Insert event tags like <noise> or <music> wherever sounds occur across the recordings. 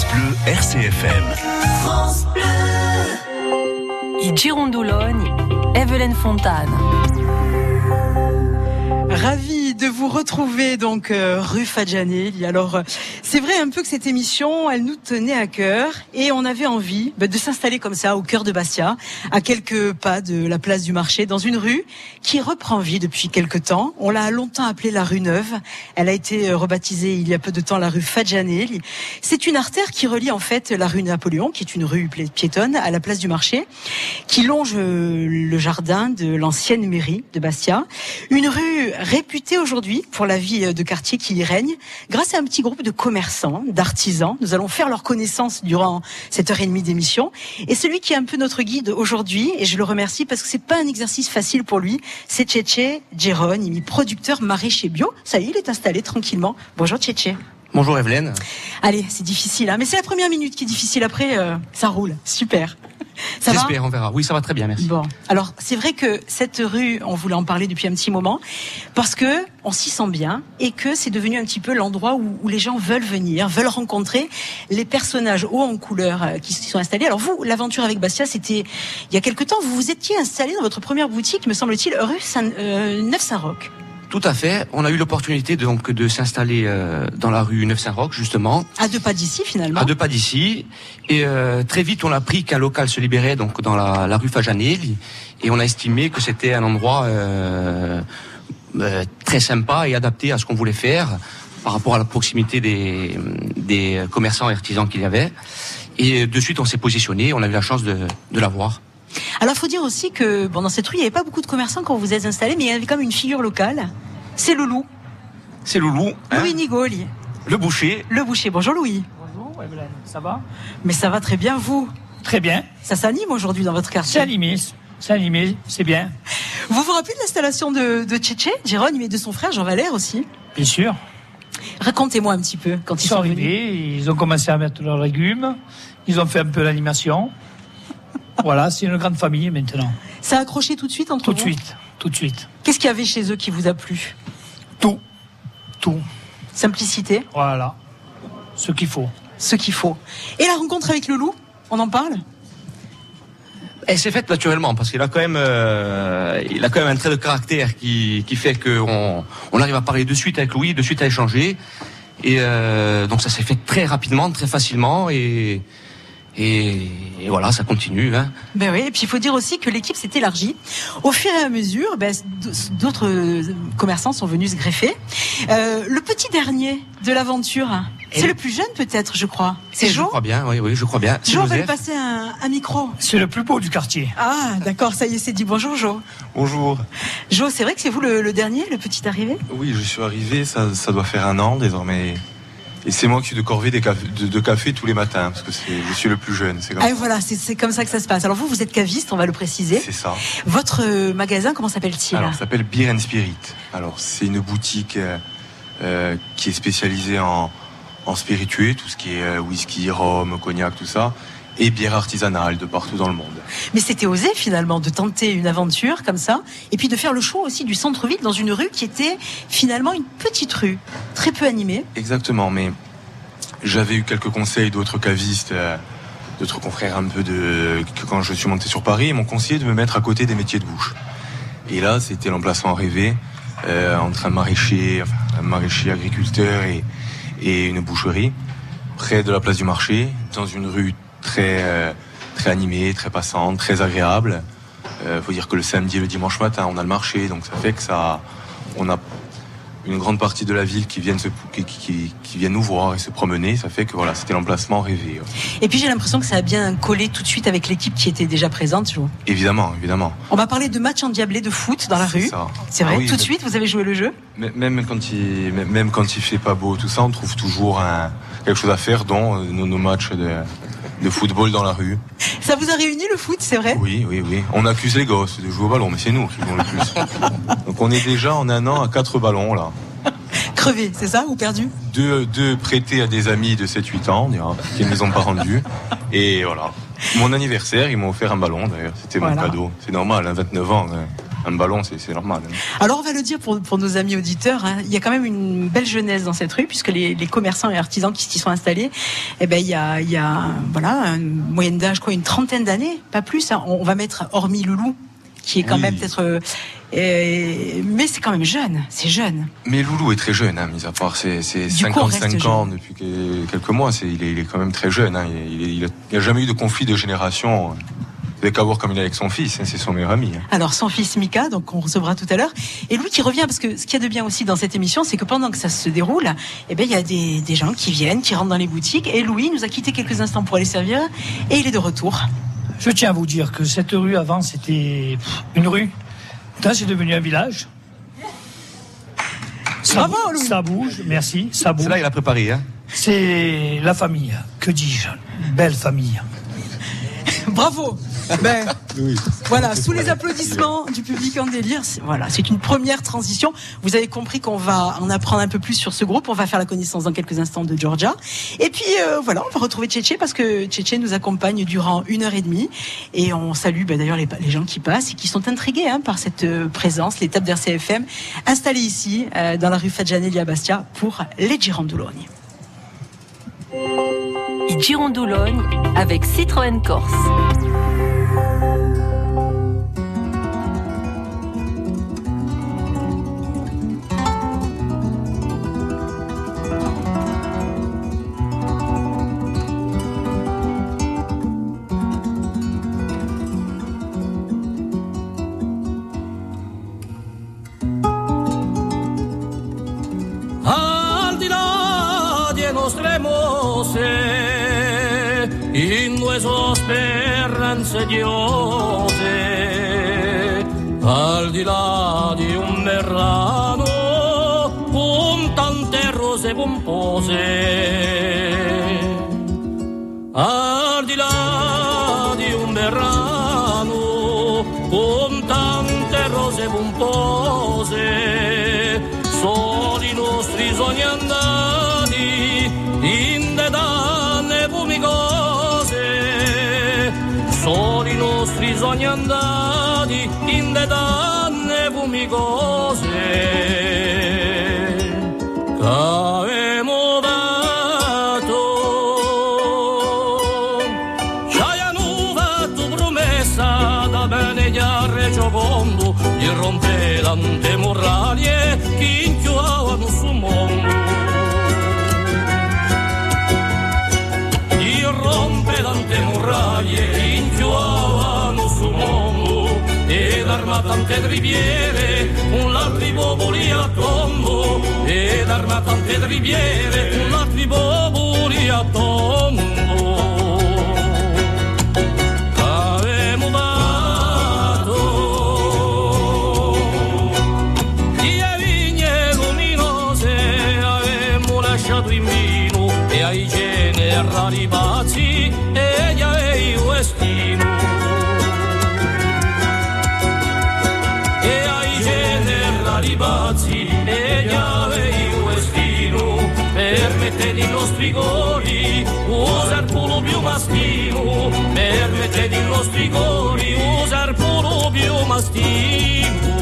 France Bleu RCFM. France Bleu. I Girondoloni, Evelyne Fontane. Ravi de vous retrouver donc euh, rue Fadjanelli. Alors euh, c'est vrai un peu que cette émission, elle nous tenait à cœur et on avait envie bah, de s'installer comme ça au cœur de Bastia, à quelques pas de la place du marché, dans une rue qui reprend vie depuis quelques temps. On l'a longtemps appelée la rue Neuve. Elle a été euh, rebaptisée il y a peu de temps la rue Fadjanelli. C'est une artère qui relie en fait la rue Napoléon, qui est une rue piétonne, à la place du marché, qui longe le jardin de l'ancienne mairie de Bastia. Une rue réputé aujourd'hui pour la vie de quartier qui y règne, grâce à un petit groupe de commerçants, d'artisans. Nous allons faire leur connaissance durant cette heure et demie d'émission. Et celui qui est un peu notre guide aujourd'hui, et je le remercie parce que c'est pas un exercice facile pour lui, c'est Tchétché Geronimi, producteur maraîcher bio. Ça y est, il est installé tranquillement. Bonjour Tchétché. Bonjour Evelyne. Allez, c'est difficile, hein, mais c'est la première minute qui est difficile. Après, euh, ça roule. Super. J'espère, on verra. Oui, ça va très bien, merci. Bon, alors c'est vrai que cette rue, on voulait en parler depuis un petit moment, parce que on s'y sent bien et que c'est devenu un petit peu l'endroit où, les gens veulent venir, veulent rencontrer les personnages hauts en couleur euh, qui s'y sont installés. Alors vous, l'aventure avec Bastia, c'était il y a quelque temps. Vous vous étiez installé dans votre première boutique, me semble-t-il, rue Saint, euh, Neuf-Saint-Roch. Tout à fait. On a eu l'opportunité donc de s'installer euh, dans la rue Neuf-Saint-Roch justement. À deux pas d'ici finalement. À deux pas d'ici. Et euh, très vite on a appris qu'un local se libérait donc dans la, la rue Fajanelli et on a estimé que c'était un endroit euh, euh, très sympa et adapté à ce qu'on voulait faire par rapport à la proximité des, des commerçants et artisans qu'il y avait. Et de suite on s'est positionné. On a eu la chance de, de l'avoir. Alors, il faut dire aussi que bon, dans cette rue, il n'y avait pas beaucoup de commerçants quand vous êtes installés, mais il y avait comme une figure locale. C'est Loulou. C'est Loulou. Hein Louis Nigoli. Le boucher. Le boucher. Bonjour Louis. Bonjour, ça va? Mais ça va très bien, vous Très bien. Ça s'anime aujourd'hui dans votre quartier C'est animé, c'est animé, c'est bien. Vous vous rappelez de l'installation de, de Tchétché, Jérôme, mais de son frère Jean Valère aussi? Bien sûr. Racontez-moi un petit peu quand ils, ils sont, arrivés, ils ont commencé à mettre leurs légumes, ils ont fait un peu l'animation voilà, c'est une grande famille maintenant. Ça a accroché tout de suite entre tout vous Tout de suite, tout de suite. Qu'est-ce qu'il y avait chez eux qui vous a plu? Tout, tout. Simplicité Voilà, ce qu'il faut. Ce qu'il faut. Et la rencontre avec le loup, on en parle? Elle s'est faite naturellement parce qu'il a quand même, euh, il a quand même un trait de caractère qui, qui fait qu'on on arrive à parler de suite avec Louis, de suite à échanger. Et euh, donc ça s'est fait très rapidement, très facilement et, et, voilà, ça continue. Hein. Ben oui, et puis il faut dire aussi que l'équipe s'est élargie. Au fur et à mesure, ben, d'autres commerçants sont venus se greffer. Euh, le petit dernier de l'aventure, c'est le plus jeune peut-être, je crois. C'est Jo Je crois bien, oui, oui, je crois bien. Jo, on va lui passer un, un micro. C'est le plus beau du quartier. Ah, d'accord, ça y est, c'est dit. Bonjour Jo. Bonjour. Jo, c'est vrai que c'est vous le, le, dernier, le petit arrivé? Oui, je suis arrivé, ça, ça doit faire un an désormais. Et c'est moi qui suis de corvée des de, café tous les matins, parce que je suis le plus jeune. C'est ah, voilà, c'est comme ça que ça se passe. Alors vous, vous êtes caviste, on va le préciser. C'est ça. Votre euh, magasin, comment s'appelle-t-il? Alors, ça s'appelle Beer and Spirit. Alors, c'est une boutique euh, euh, qui est spécialisée en, en spiritueux, tout ce qui est whisky, rhum, cognac, tout ça et bière artisanale de partout dans le monde. Mais c'était osé finalement de tenter une aventure comme ça, et puis de faire le choix aussi du centre-ville dans une rue qui était finalement une petite rue, très peu animée. Exactement, mais j'avais eu quelques conseils d'autres cavistes, euh, d'autres confrères un peu de... quand je suis monté sur Paris, ils m'ont conseillé de me mettre à côté des métiers de bouche. Et là, c'était l'emplacement rêvé, euh, entre un maraîcher, enfin, un maraîcher agriculteur et, et une boucherie, près de la place du marché, dans une rue très, euh, très animée, très passante, très agréable. Il euh, faut dire que le samedi et le dimanche matin, on a le marché, donc ça fait que ça, on a une grande partie de la ville qui viennent, se, qui, qui, qui viennent nous voir et se promener. Ça fait que voilà, c'était l'emplacement rêvé. Et puis j'ai l'impression que ça a bien collé tout de suite avec l'équipe qui était déjà présente. Jo. Évidemment, évidemment. On va parler de matchs endiablés de foot dans la rue. C'est vrai. Ah tout de suite, vous avez joué le jeu? Même quand il, même quand il fait pas beau, tout ça, on trouve toujours un, quelque chose à faire, dont euh, nos, nos matchs de de football dans la rue. Ça vous a réuni le foot, c'est vrai? Oui, oui, oui. On accuse les gosses de jouer au ballon, mais c'est nous qui jouons le plus. <laughs> Donc on est déjà en un an à quatre ballons là. <laughs> Crevé, c'est ça ou perdu? Deux, deux prêtés à des amis de 7-8 ans, qui ne les ont pas rendus. Et voilà. Mon anniversaire, ils m'ont offert un ballon d'ailleurs. C'était mon cadeau. C'est normal, à hein, 29 ans. Un ballon, c'est normal. Hein. Alors on va le dire pour, pour nos amis auditeurs, hein, il y a quand même une belle jeunesse dans cette rue, puisque les, les commerçants et artisans qui s'y sont installés, eh ben, il, y a, il y a voilà, une moyenne d'âge, quoi, une trentaine d'années, pas plus. Hein. On va mettre, hormis Loulou, qui est quand même peut-être... Euh, mais c'est quand même jeune, c'est jeune. Mais Loulou est très jeune, hein, mis à part ses, 55 ans depuis quelques mois, il est, il, est, quand même très jeune. Hein, il n'a jamais eu de conflit de génération. Vous n'avez qu'à voir comme il est avec son fils, hein, c'est son meilleur ami. Hein. Alors son fils Mika, donc on recevra tout à l'heure, et lui qui revient parce que ce qu'il y a de bien aussi dans cette émission, c'est que pendant que ça se déroule, eh ben il y a des, des, gens qui viennent, qui rentrent dans les boutiques, et Louis nous a quitté quelques instants pour aller servir, et il est de retour. Je tiens à vous dire que cette rue avant c'était une rue, là c'est devenu un village. Ça, Bravo, Louis. ça bouge, merci, ça bouge. C'est là il a préparé, hein. C'est la famille, que dis-je, belle famille. Bravo. Ben, Voilà, sous les applaudissements du public en délire, voilà, c'est une première transition. Vous avez compris qu'on va en apprendre un peu plus sur ce groupe. On va faire la connaissance dans quelques instants de Georgia. Et puis euh, voilà, on va retrouver Tchétché parce que Tchétché nous accompagne durant une heure et demie. Et on salue ben, d'ailleurs les, gens qui passent et qui sont intrigués hein, par cette euh, présence, l'étape d'RCFM, installée ici, euh, dans la rue Fadjanelli à Bastia, pour les Girandoulogne. Girondoulogne avec Citroën Corse. Insidiose al di là di un merrano con tante rose pompose sogno andati in de danne riviere, un altri popoli a tombo, ed arma tante riviere, un altri popoli a tombo. Lasciato in vino e ai gene rari rigori, il polo più mastivo, permette di nostri rigori, il polo più mastivo.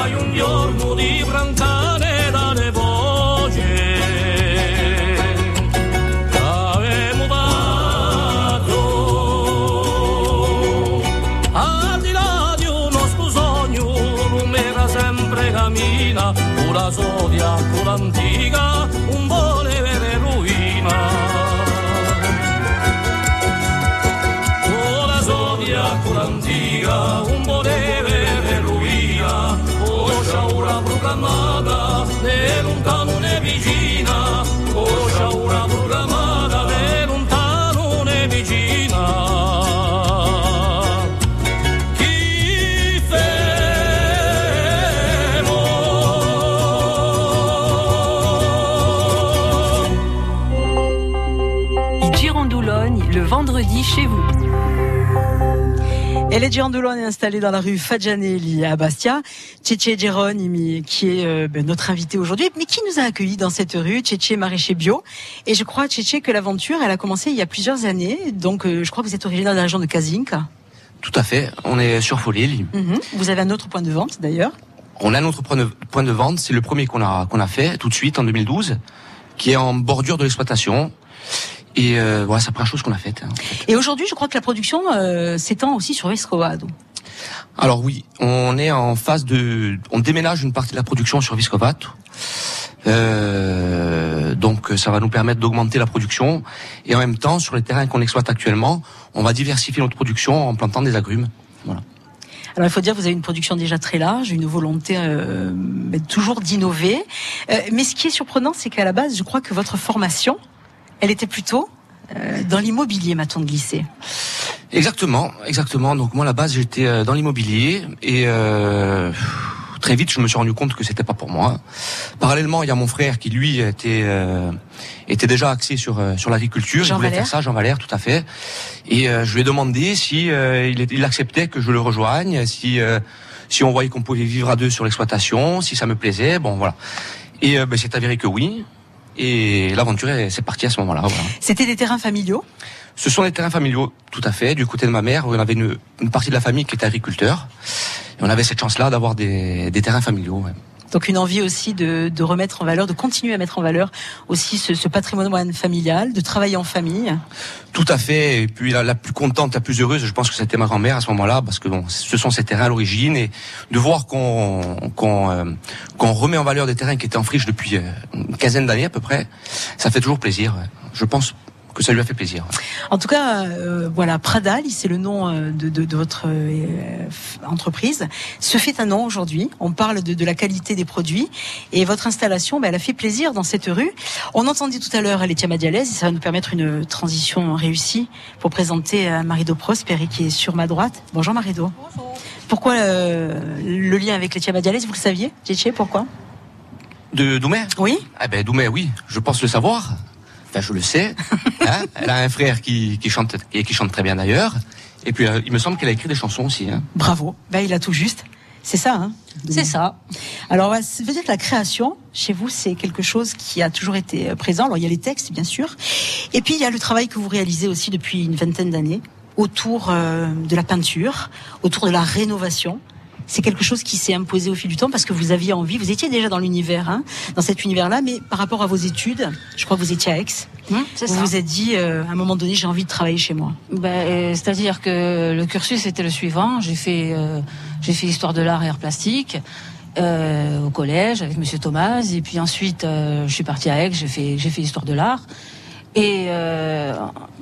Pensando mai un giorno Elle est Giandoulon est installée dans la rue Fadjanelli à Bastia. Tchétché Geronimi, qui est euh, ben, notre invité aujourd'hui, mais qui nous a accueillis dans cette rue, Tchétché maraîcher bio. Et je crois, Tchétché, que l'aventure, elle a commencé il y a plusieurs années. Donc, euh, je crois que vous êtes originaire de la région de Kazinka. Tout à fait. On est sur Folil. Mhm. Vous avez un autre point de vente, d'ailleurs. On a point de, point de vente. C'est le premier qu'on a, qu'on a fait tout de suite en 2012, qui est en bordure de l'exploitation. Et euh, voilà, c'est la première chose qu'on a faite. hein, en fait. Et aujourd'hui, je crois que la production euh, s'étend aussi sur Vescovado. Alors oui, on est en phase de, on déménage une partie de la production sur Viscovat. Euh, donc ça va nous permettre d'augmenter la production et en même temps sur les terrains qu'on exploite actuellement, on va diversifier notre production en plantant des agrumes. Voilà. Alors il faut dire que vous avez une production déjà très large, une volonté euh, toujours d'innover. Euh, mais ce qui est surprenant, c'est qu'à la base, je crois que votre formation, elle était plutôt euh, dans l'immobilier, m'a-t-on glissé. Exactement, exactement. Donc moi à la base j'étais euh, dans l'immobilier et euh, très vite je me suis rendu compte que c'était pas pour moi. Parallèlement il y a mon frère qui lui était euh, était déjà axé sur euh, sur l'agriculture. Jean il voulait Valère. faire ça, Jean Valère, tout à fait. Et euh, je lui ai demandé si euh, il, acceptait que je le rejoigne, si euh, si on voyait qu'on pouvait vivre à deux sur l'exploitation, si ça me plaisait. Bon voilà. Et ben, c'est avéré que oui. Et l'aventure est- c'est parti à ce moment-là. Voilà. C'était des terrains familiaux? Ce sont des terrains familiaux, tout à fait. Du côté de ma mère, on avait une, une partie de la famille qui était agriculteur. Et on avait cette chance-là d'avoir des, des terrains familiaux. ouais. Donc une envie aussi de, de remettre en valeur, de continuer à mettre en valeur aussi ce, ce patrimoine familial, de travailler en famille. Tout à fait. Et puis la, plus contente, la plus heureuse, je pense que c'était ma grand-mère à ce moment-là, parce que bon, ce sont ces terrains à l'origine. Et de voir qu'on euh, remet en valeur des terrains qui étaient en friche depuis euh, une quinzaine d'années à peu près, ça fait toujours plaisir. Je pense que ça lui a fait plaisir. En tout cas, euh, voilà, Pradal, c'est le nom euh, de, de, de votre euh, entreprise, se fait un nom aujourd'hui. On parle de, de la qualité des produits et votre installation, ben, elle a fait plaisir dans cette rue. On entendit tout à l'heure Laetitia Madialès et ça va nous permettre une transition réussie pour présenter Marido Prosperi qui est sur ma droite. Bonjour Marido. Pourquoi euh, le lien avec Laetitia Madialès Vous le saviez, Tchétché, pourquoi? De Doumer? Oui Ah ben Doumer, oui, je pense le savoir. Enfin, je le sais. <laughs> Hein Elle a un frère qui, qui chante et qui chante très bien d'ailleurs. Et puis, euh, il me semble qu'elle a écrit des chansons aussi. Hein. Bravo. Ben, il a tout juste. C'est ça, hein C'est ça. Alors, ça veut dire que la création, chez vous, c'est quelque chose qui a toujours été euh, présent. Alors, il y a les textes, bien sûr. Et puis, il y a le travail que vous réalisez aussi depuis une vingtaine d'années autour euh, de la peinture, autour de la rénovation. C'est quelque chose qui s'est imposé au fil du temps parce que vous aviez envie, vous étiez déjà dans l'univers, hein, dans cet univers-là, mais par rapport à vos études, je crois que vous étiez à Aix, c'est vous ça. vous êtes dit, euh, à un moment donné, j'ai envie de travailler chez moi. Ben, euh, C'est-à-dire que le cursus était le suivant. J'ai fait, euh, j'ai fait histoire de l'art et arts plastiques euh, au collège avec Monsieur Thomas, et puis ensuite je suis partie à Aix. J'ai fait, j'ai fait histoire de l'art. Et euh,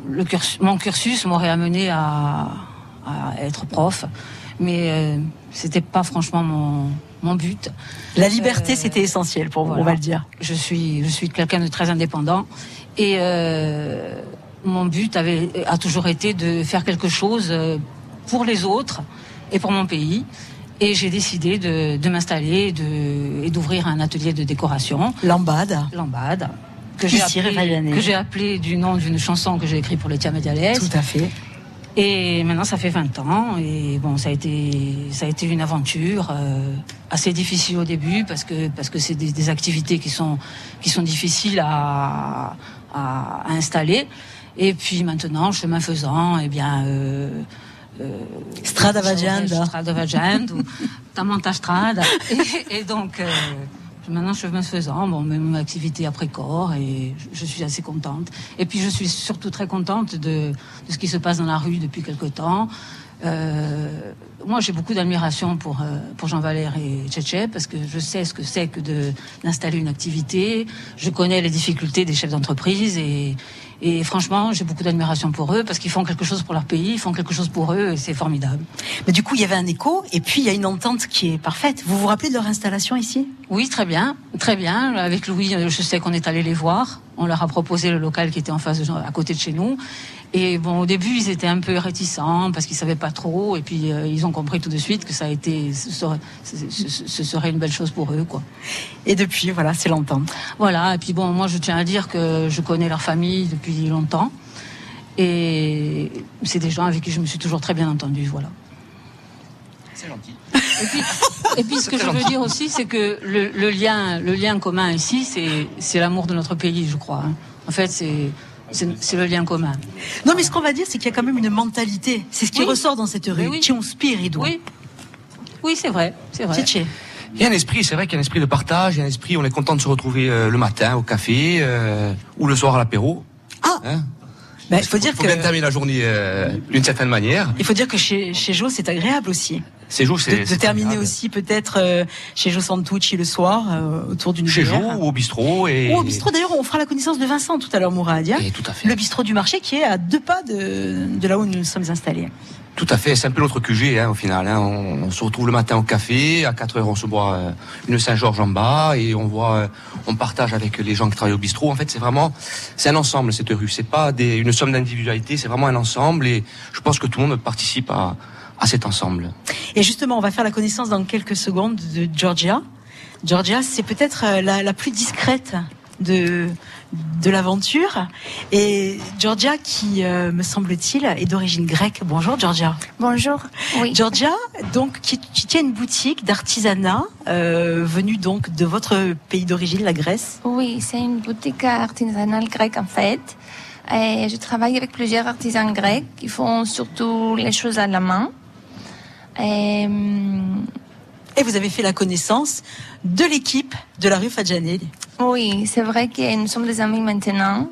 le cursus, mon cursus m'aurait amené à, à être prof, mais euh, c'était pas franchement mon, mon but. La liberté, Euh, c'était essentiel pour vous, voilà. on va le dire. Je suis, je suis quelqu'un de très indépendant et euh, mon but avait, a toujours été de faire quelque chose euh, pour les autres et pour mon pays. Et j'ai décidé de, de m'installer de, et d'ouvrir un atelier de décoration, Lambade. Lambade, que j'ai appelé, Révaillannais. que j'ai appelé du nom d'une chanson que j'ai écrite pour Letia Medialès. Tout à fait. Et maintenant, ça fait 20 ans. Et bon, ça a été, ça a été une aventure euh, assez difficile au début parce que parce que c'est des, des activités qui sont qui sont difficiles à, à, installer. Et puis maintenant, chemin faisant, eh bien. Euh, euh, Strada Vagenda. Strada Vagenda ou <laughs> Tamanta Strada. Et, et donc, euh, maintenant, chemin faisant, bon, même activité après corps et je, suis assez contente. Et puis, je suis surtout très contente de, de ce qui se passe dans la rue depuis quelque temps. Euh, moi, j'ai beaucoup d'admiration pour, euh, pour Jean Valère et Tchétché parce que je sais ce que c'est que d'installer une activité. Je connais les difficultés des chefs d'entreprise et, et franchement, j'ai beaucoup d'admiration pour eux parce qu'ils font quelque chose pour leur pays, ils font quelque chose pour eux et c'est formidable. Mais du coup, il y avait un écho, et puis il y a une entente qui est parfaite. Vous vous rappelez de leur installation ici? Oui, très bien, très bien. Avec Louis, je sais qu'on est allé les voir. On leur a proposé le local qui était en face, de, à côté de chez nous. Et bon, au début, ils étaient un peu réticents parce qu'ils savaient pas trop. Et puis, euh, ils ont compris tout de suite que ça a été, ce serait, ce- ce- ce serait une belle chose pour eux, quoi. Et depuis, voilà, c'est l'entente. Voilà. Et puis bon, moi, je tiens à dire que je connais leur famille depuis longtemps. Et c'est des gens avec qui je me suis toujours très bien entendue, voilà. C'est gentil. Et puis, et puis ce que je veux dire aussi, c'est que le, le lien, le lien commun ici, c'est, c'est l'amour de notre pays, je crois. hein. En fait, c'est, c'est, le lien commun. Non, mais ce qu'on va dire, c'est qu'il y a quand même une mentalité. C'est ce qui Oui. ressort dans cette rue. Oui. C'è un spirito. Oui, oui, c'est vrai, c'est vrai. Il y a un esprit, c'est vrai qu'il y a un esprit de partage, il y a un esprit, on est content de se retrouver euh, le matin au café euh, ou le soir à l'apéro. Ah. Hein Bah, il faut dire faut bien que, terminer la journée euh, d'une certaine manière. il faut dire que chez, chez Jo, c'est agréable aussi. C'est jour, De, c'est de c'est terminer aussi peut-être euh, chez Jo Santucci le soir, euh, autour d'une chez. Jo ou au bistrot et Ou au bistrot, d'ailleurs, on fera la connaissance de Vincent tout à l'heure, Mourad. hein. Et tout à fait. Le bistrot du marché qui est à deux pas de, de là où nous nous sommes installés. Tout à fait, c'est un peu notre QG hein, au final. Hein. On, on se retrouve le matin au café, à 4 heures on se boit euh, une Saint-Georges en bas et on voit, euh, on partage avec les gens qui travaillent au bistrot. En fait, c'est vraiment, c'est un ensemble cette rue. C'est pas des, une somme d'individualité, c'est vraiment un ensemble et je pense que tout le monde participe à, à cet ensemble. Et justement, on va faire la connaissance dans quelques secondes de Georgia. Georgia, c'est peut-être euh, la, la plus discrète de, de l'aventure. Et Georgia, qui, euh, me semble-t-il, est d'origine grecque. Bonjour, Georgia. Bonjour. Oui. Georgia, donc, qui, qui tient une boutique d'artisanat, euh, venue donc de votre pays d'origine, la Grèce. Oui, c'est une boutique artisanale grecque en fait. Et je travaille avec plusieurs artisans grecs qui font surtout les choses à la main. Et, hum, Et vous avez fait la connaissance de l'équipe de la rue Fadjanelli. oui, c'est vrai que nous sommes des amis maintenant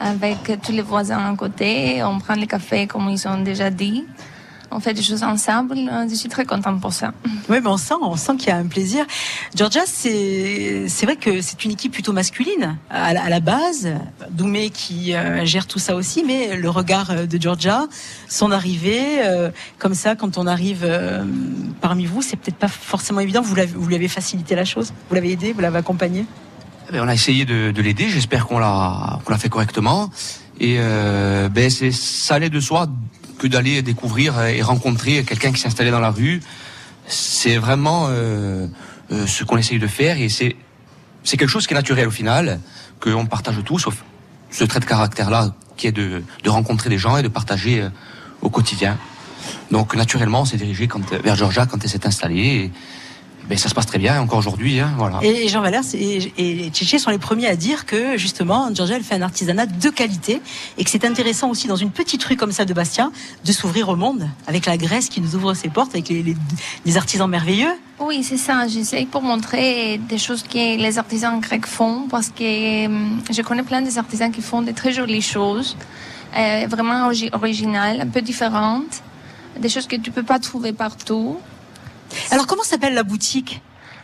avec tous les voisins à côté. On prend le café comme ils ont déjà dit. On fait des choses ensemble. Je suis très contente pour ça. Oui, mais on sent, on sent qu'il y a un plaisir. Georgia, c'est, c'est vrai que c'est une équipe plutôt masculine à, la- à la base. Doumé qui euh, gère tout ça aussi, mais le regard euh, de Georgia, son arrivée, euh, comme ça, quand on arrive euh, parmi vous, c'est peut-être pas forcément évident. Vous, l'avez, vous lui avez facilité la chose, vous l'avez aidé, vous l'avez accompagné. Eh ben, on a essayé de, de l'aider. J'espère qu'on l'a qu'on l'a fait correctement. Et euh, ben c'est ça allait de soi que d'aller découvrir et rencontrer quelqu'un qui s'est installé dans la rue. C'est vraiment euh, euh, ce qu'on essaye de faire et c'est c'est quelque chose qui est naturel au final qu'on partage tous, sauf ce trait de caractère là qui est de, de rencontrer des gens et de partager euh, au quotidien. Donc naturellement, on s'est dirigé quand, vers Georgia quand elle s'est installée. Ben, ça se passe très bien encore aujourd'hui. Hein, voilà. Et, Jean Valère et, et Tchétché sont les premiers à dire que justement, Georgia, elle fait un artisanat de qualité et que c'est intéressant aussi dans une petite rue comme ça de Bastia de s'ouvrir au monde avec la Grèce qui nous ouvre ses portes avec les, les- les artisans merveilleux. Oui, c'est ça. J'essaie pour montrer des choses que les artisans grecs font parce que hum, je connais plein des artisans qui font de très jolies choses, euh, vraiment origi- originales, un peu différentes, des choses que tu peux pas trouver partout. Alors comment s'appelle la boutique?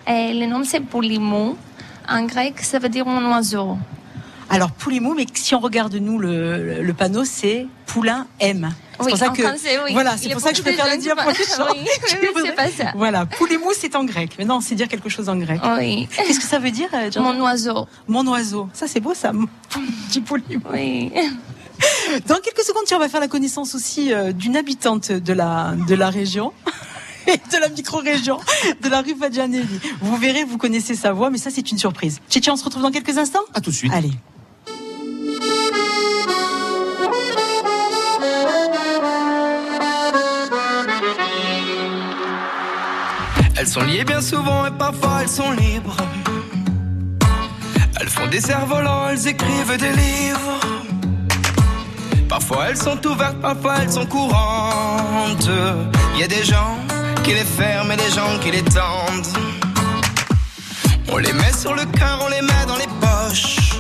Et le nom c'est Polimou. En grec, ça veut dire mon oiseau. Alors Poulimou, mais si on regarde nous le, le panneau, c'est Poulain M. C'est Oui, pour ça que français, oui. voilà, Il c'est pour ça que je préfère le dire pour les gens. Oui, <laughs> voudrais- pas ça. Voilà, Poulimou c'est en grec. Mais non, c'est dire quelque chose en grec. Oui. Qu'est-ce que ça veut dire euh, Mon oiseau. Mon oiseau. Ça c'est beau ça. <laughs> Petit Poulimou. Oui. Dans quelques secondes, on va faire la connaissance aussi euh, d'une habitante de la, de la région. <laughs> De la micro-région de la rue Fadjanelli. Vous verrez, vous connaissez sa voix, mais ça, c'est une surprise. Tchétché, on se retrouve dans quelques instants À tout de suite. Allez. Elles sont liées bien souvent et parfois elles sont libres. Elles font des cerfs-volants, elles écrivent des livres. Parfois elles sont ouvertes, parfois elles sont courantes. Il y a des gens qui les ferment et des gens qui les tendent. On les met sur le cœur, on les met dans les poches.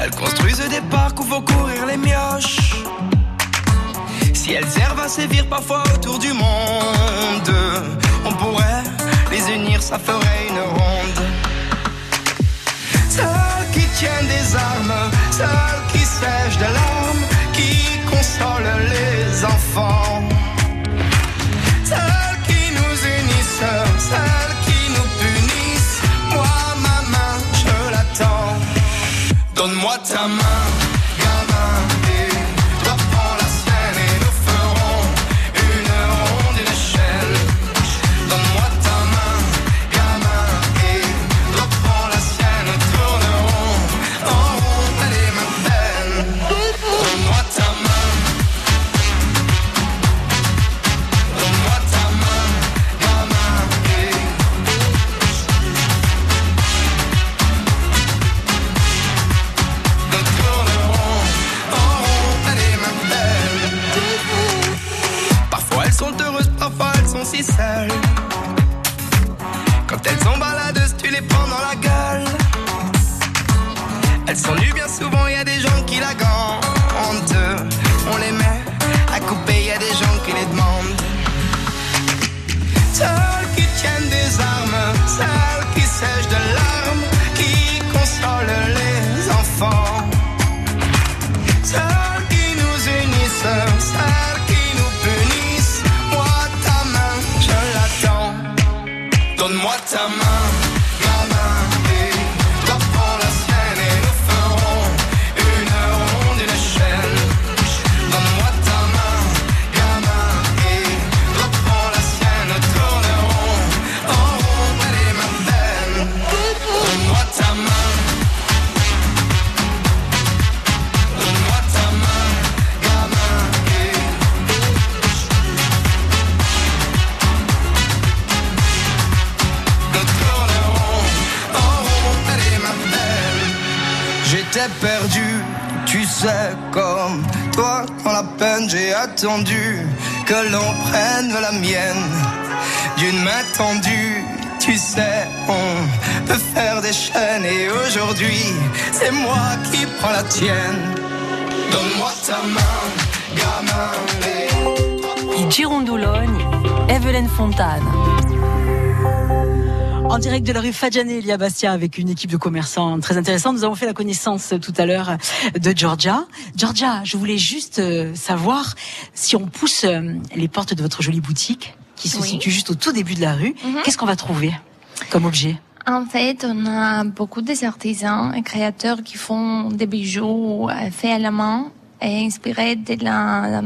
Elles construisent des parcs où vont courir les mioches. Si elles servent à sévir parfois autour du monde, on pourrait les unir, ça ferait une ronde. Celles qui tiennent des armes, celles qui sèchent de larmes, qui consolent les enfants. Celles qui nous punissent. Moi, ma main, je l'attends. Donne-moi ta main, que l'on prenne la mienne d'une main tendue. Tu sais, on peut faire des chaînes et aujourd'hui, c'est moi qui prends la tienne. Donne-moi ta main, gamin. et- I Girondoloni, Evelyn Fontane. En direct de la rue Fadjané, à Bastia, avec une équipe de commerçants très intéressante. Nous avons fait la connaissance tout à l'heure de Georgia. Georgia, je voulais juste euh, savoir si on pousse euh, les portes de votre jolie boutique, qui se Oui. situe juste au tout début de la rue, Mhm. qu'est-ce qu'on va trouver comme objet? En fait, on a beaucoup des artisans et créateurs qui font des bijoux euh, faits à la main et inspirés de la,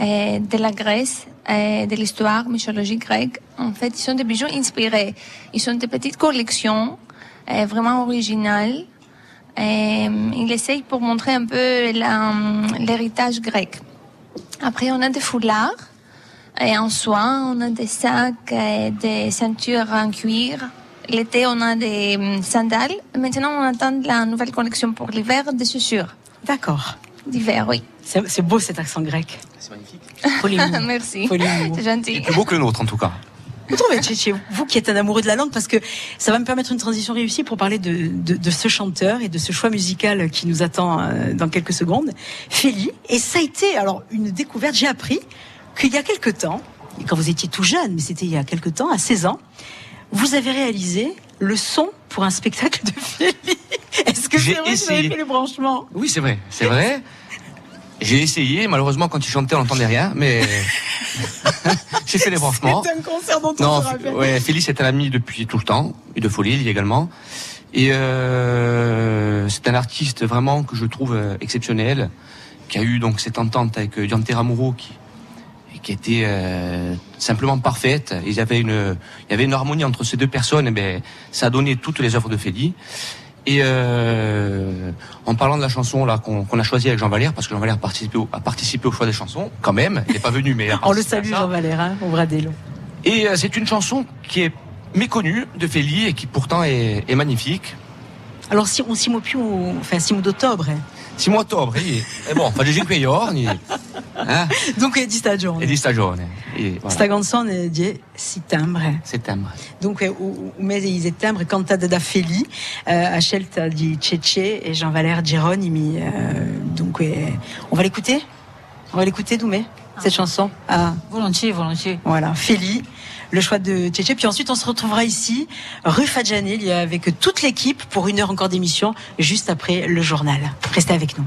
de la Grèce de l'histoire mythologique grecque. En fait, ils sont des bijoux inspirés. Ils sont des petites collections euh, vraiment originales. Et, euh, ils essayent pour montrer un peu l'héritage grec. Après, on a des foulards. Et en soie, on a des sacs, et des ceintures en cuir. L'été, on a des hum, sandales. Maintenant, on attend la nouvelle collection pour l'hiver, des chaussures D'accord. d'hiver, oui. C'est beau cet accent grec. C'est magnifique. <laughs> Merci. C'est gentil. Plus beau que le nôtre, en tout cas. Vous trouvez, Tchétché, vous qui êtes un amoureux de la langue, parce que ça va me permettre une transition réussie pour parler de, de, de ce chanteur et de ce choix musical qui nous attend euh, dans quelques secondes, Feli. Et ça a été alors une découverte. J'ai appris qu'il y a quelque temps, et quand vous étiez tout jeune, mais c'était il y a quelque temps, à 16 ans, vous avez réalisé le son pour un spectacle de Feli. <laughs> Est-ce que J'ai c'est vrai que vous avez fait le branchement? Oui, c'est vrai, c'est vrai. J'ai essayé, malheureusement, quand il chantait, on n'entendait rien, mais <laughs> j'ai fait les branchements. C'est un concert dont on Non, se rappelle. ouais, Félix est un ami depuis tout le temps, et de Folie également. Et euh, c'est un artiste vraiment que je trouve euh, exceptionnel, qui a eu donc cette entente avec euh, Diante Ramuro qui qui était euh, simplement parfaite. Il y avait une il y avait une harmonie entre ces deux personnes, et ben ça a donné toutes les œuvres de Félix. Et euh, en parlant de la chanson là qu'on a choisie avec Jean Valère, parce que Jean Valère a participé au, a participé au choix des chansons, quand même. Il n'est pas venu, mais On le salue. Jean Valère, hein, au Bradello. Et euh, c'est une chanson qui est méconnue de Feli et qui pourtant est, est magnifique. Alors, si on più, enfin, siamo d'ottobre. Siamo <laughs> a ottobre, e, e bon, fa 5 giorni, eh, Dunque è di stagione. e di stagione. E, voilà. Sta canzone è di settembre. Settembre. Dunque, o, o mese di settembre, cantata da Feli, eh, a scelta di Cece e Jean-Valère Geronimi. eh, dunque, on va l'écouter? On va l'écouter, Doumé Cette chanson? Ah, Volontiers, volontiers. Voilà, Feli, le choix de Tchétché. Puis ensuite, on se retrouvera ici, rue Fadjanil, avec toute l'équipe pour une heure encore d'émission, juste après le journal. Restez avec nous.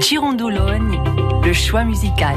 Girondoloni, le choix musical.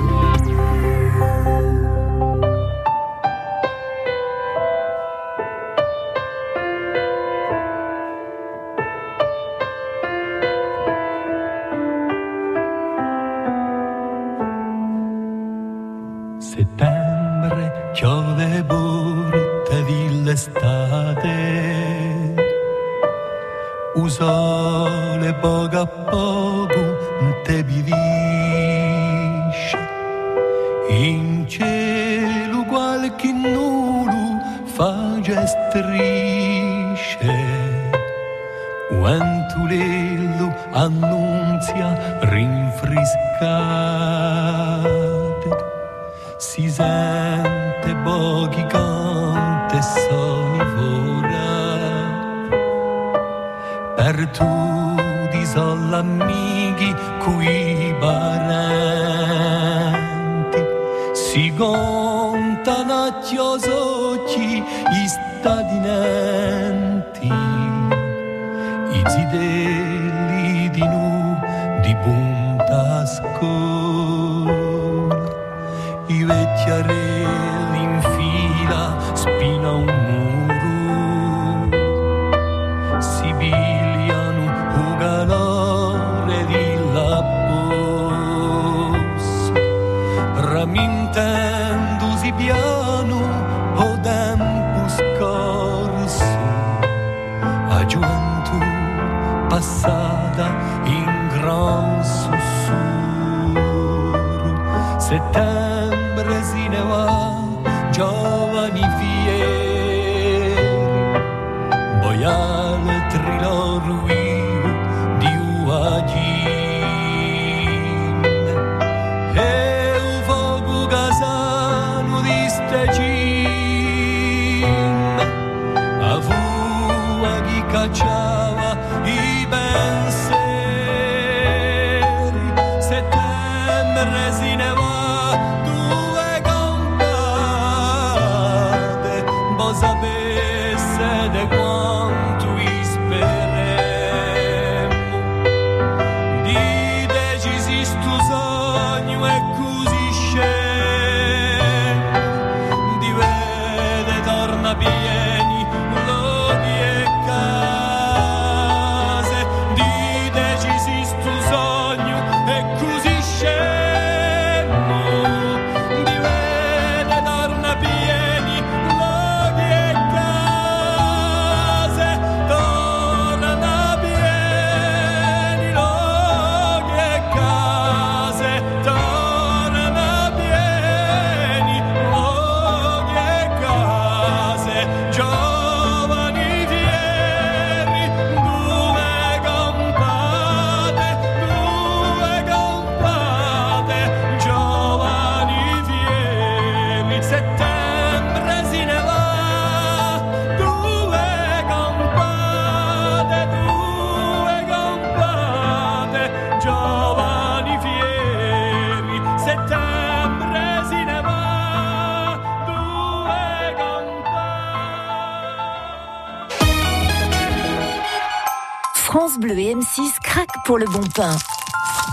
Le bon pain.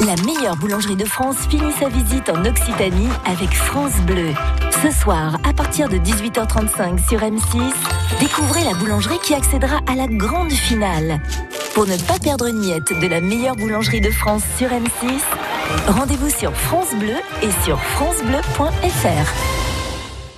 La meilleure boulangerie de France finit sa visite en Occitanie avec France Bleu. Ce soir, à partir de 18h35 sur M6, découvrez la boulangerie qui accédera à la grande finale. Pour ne pas perdre une miette de la meilleure boulangerie de France sur M6, rendez-vous sur France Bleu et sur francebleu.fr.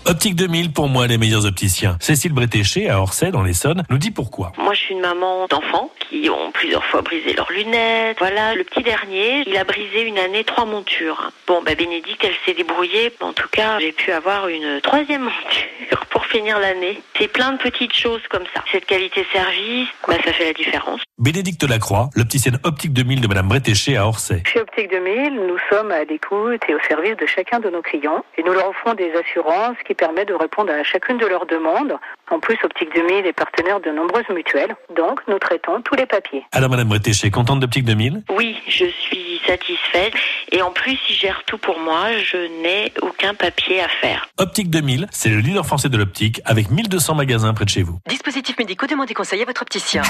Optique 2000, pour moi, les meilleurs opticiens. Cécile Bretéché, à Orsay, dans l'Essonne, nous dit pourquoi. Moi, je suis une maman d'enfants qui ont plusieurs fois brisé leurs lunettes. Voilà, le petit dernier, il a brisé une année trois montures. Bon, bah, Bénédicte, elle s'est débrouillée. En tout cas, j'ai pu avoir une troisième monture pour finir l'année. C'est plein de petites choses comme ça. Cette qualité service, bah, ça fait la différence. Bénédicte Lacroix, l'opticienne Optique 2000 de Madame Bretéché à Orsay. Chez Optique 2000, nous sommes à l'écoute et au service de chacun de nos clients et nous leur offrons des assurances qui permettent de répondre à chacune de leurs demandes. En plus, Optique 2000 est partenaire de nombreuses mutuelles, donc nous traitons tous les papiers. Alors Madame Bretéché, contente d'Optique 2000 Oui, je suis satisfaite. Et en plus, ils gèrent tout pour moi. Je n'ai aucun papier à faire. Optique 2000, c'est le leader français de l'optique avec 1200 magasins près de chez vous. Dispositifs médicaux, demandez conseil à votre opticien.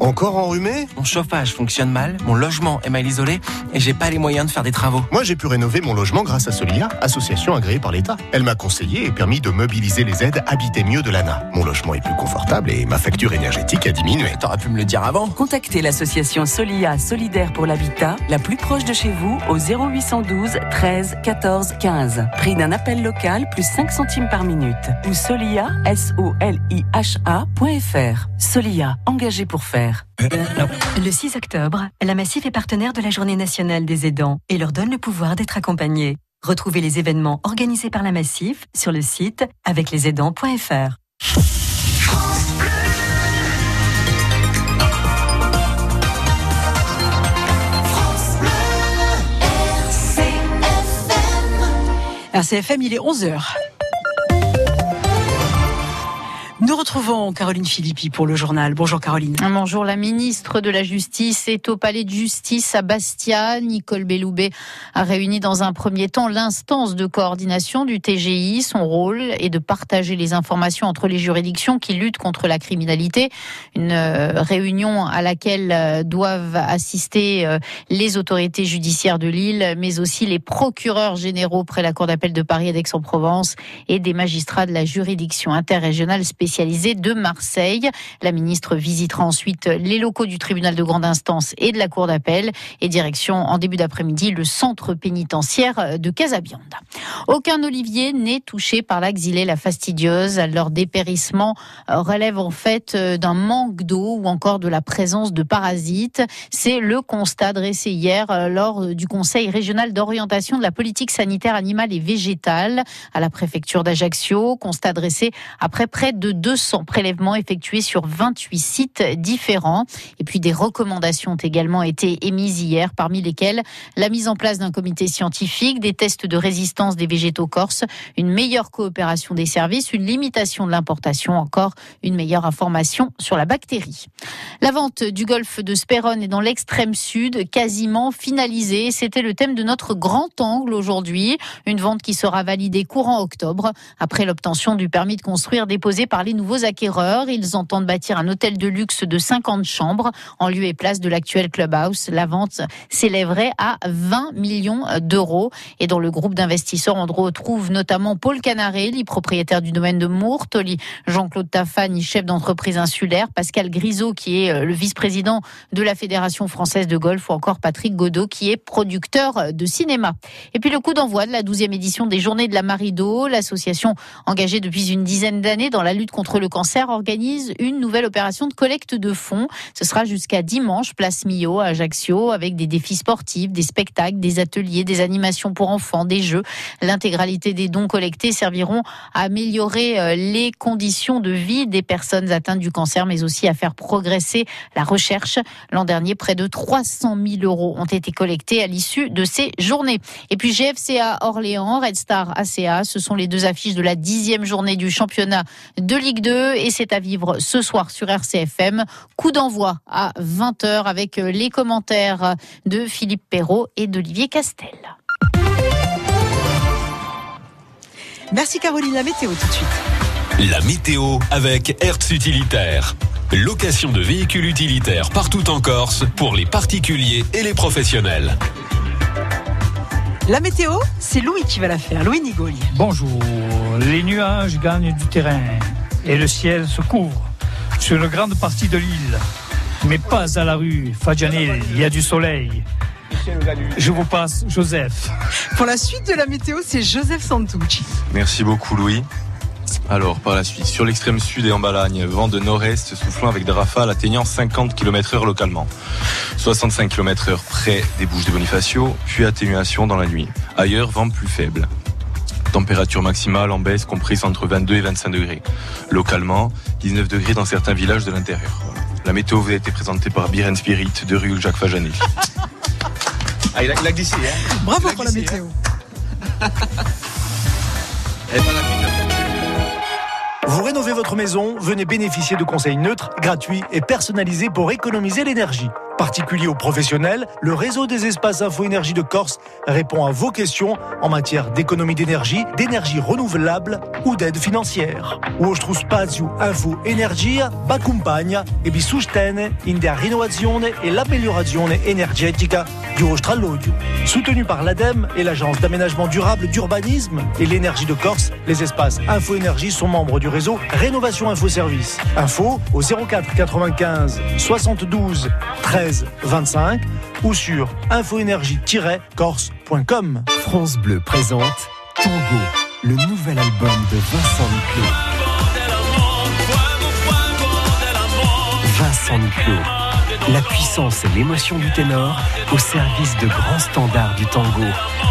Encore enrhumé? Mon chauffage fonctionne mal, mon logement est mal isolé et j'ai pas les moyens de faire des travaux. Moi, j'ai pu rénover mon logement grâce à Solia, association agréée par l'État. Elle m'a conseillé et permis de mobiliser les aides Habiter mieux de l'ANA. Mon logement est plus confortable et ma facture énergétique a diminué. T'aurais pu me le dire avant. Contactez l'association Solia Solidaire pour l'Habitat, la plus proche de chez vous, au 0812 13 14 15. Prix d'un appel local plus 5 centimes par minute. Ou solia, s o l i h a.fr. Solia, engagé pour faire. Le 6 octobre, la Massif est partenaire de la Journée nationale des aidants et leur donne le pouvoir d'être accompagnés. Retrouvez les événements organisés par la Massif sur le site aveclesaidants.fr. RCFM, il est 11h. Nous retrouvons Caroline Philippi pour le journal. Bonjour Caroline. Bonjour, la ministre de la Justice est au palais de justice à Bastia. Nicole Belloubet a réuni dans un premier temps l'instance de coordination du TGI. Son rôle est de partager les informations entre les juridictions qui luttent contre la criminalité. Une euh, réunion à laquelle euh, doivent assister euh, les autorités judiciaires de Lille, mais aussi les procureurs généraux près la Cour d'appel de Paris et d'Aix-en-Provence et des magistrats de la juridiction interrégionale spécialisée de Marseille. La ministre visitera ensuite les locaux du tribunal de grande instance et de la cour d'appel et direction en début d'après-midi le centre pénitentiaire de Casabianda. Aucun olivier n'est touché par la xylée fastidieuse. Leur dépérissement relève en fait d'un manque d'eau ou encore de la présence de parasites. C'est le constat dressé hier lors du Conseil régional d'orientation de la politique sanitaire animale et végétale à la préfecture d'Ajaccio. Constat dressé après près de 200 prélèvements effectués sur 28 sites différents. Et puis des recommandations ont également été émises hier, parmi lesquelles la mise en place d'un comité scientifique, des tests de résistance des végétaux corses, une meilleure coopération des services, une limitation de l'importation, encore une meilleure information sur la bactérie. La vente du golfe de Spéronne est dans l'extrême sud, quasiment finalisée. C'était le thème de notre grand angle aujourd'hui. Une vente qui sera validée courant octobre, après l'obtention du permis de construire déposé par les nouveaux acquéreurs. Ils entendent bâtir un hôtel de luxe de 50 chambres en lieu et place de l'actuel clubhouse. La vente s'élèverait à 20 millions d'euros. Et dans le groupe d'investisseurs, on retrouve notamment Paul Canarelli, propriétaire du domaine de Mourtoli, Jean-Claude Tafani, chef d'entreprise insulaire, Pascal Grisot, qui est euh, le vice-président de la Fédération française de golf, ou encore Patrick Godot, qui est producteur de cinéma. Et puis le coup d'envoi de la 12e édition des Journées de la Marido, l'association engagée depuis une dizaine d'années dans la lutte contre le cancer organise une nouvelle opération de collecte de fonds. Ce sera jusqu'à dimanche, place Millau à Ajaccio, avec des défis sportifs, des spectacles, des ateliers, des animations pour enfants, des jeux. L'intégralité des dons collectés serviront à améliorer euh, les conditions de vie des personnes atteintes du cancer, mais aussi à faire progresser la recherche. L'an dernier, près de 300 000 euros ont été collectés à l'issue de ces journées. Et puis GFCA Orléans, Red Star ACA, ce sont les deux affiches de la dixième journée du championnat de Ligue 2 et c'est à vivre ce soir sur RCFM. Coup d'envoi à 20h avec les commentaires de Philippe Perrault et d'Olivier Castel. Merci Caroline, la météo tout de suite. La météo avec Hertz Utilitaire. Location de véhicules utilitaires partout en Corse pour les particuliers et les professionnels. La météo, c'est Louis qui va la faire. Louis Nigoli. Bonjour. Les nuages gagnent du terrain et le ciel se couvre sur une grande partie de l'île. Mais pas à la rue Fadjanil, il y a du soleil. Je vous passe Joseph. Pour la suite de la météo, c'est Joseph Santucci. Merci beaucoup Louis. Alors, par la suite, sur l'extrême sud et en Balagne, vent de nord-est soufflant avec des rafales atteignant 50 km heure localement. 65 km heure près des Bouches de Bonifacio, puis atténuation dans la nuit. Ailleurs, vent plus faible. Température maximale en baisse comprise entre 22 et 25 degrés. Localement, 19 degrés dans certains villages de l'intérieur. La météo vous a été présentée par Beer Spirit de rue Jacques Fajanel. <laughs> ah, il a, glissé, hein Bravo pour la météo. Hein. <laughs> Vous rénovez votre maison, venez bénéficier de conseils neutres, gratuits et personnalisés pour économiser l'énergie. Particulier ou professionnel, le réseau des espaces Info Énergie de Corse répond à vos questions en matière d'économie d'énergie, d'énergie renouvelable ou d'aide financière. Vostro spazio Info Energia accompagna e vi sostiene in rinnovazione e l'améliorazione energetica du vostro alloggio. Soutenu par l'ADEME et l'Agence d'aménagement durable d'urbanisme et l'énergie de Corse, les espaces Info Énergie sont membres du réseau Rénovation Info Service. Info au 04 95 72 13 25 ou sur infoénergie-corse.com. France Bleu présente Tango, le nouvel album de Vincent Niclot. Vincent Niclot, la puissance et l'émotion du ténor au service de grands standards du tango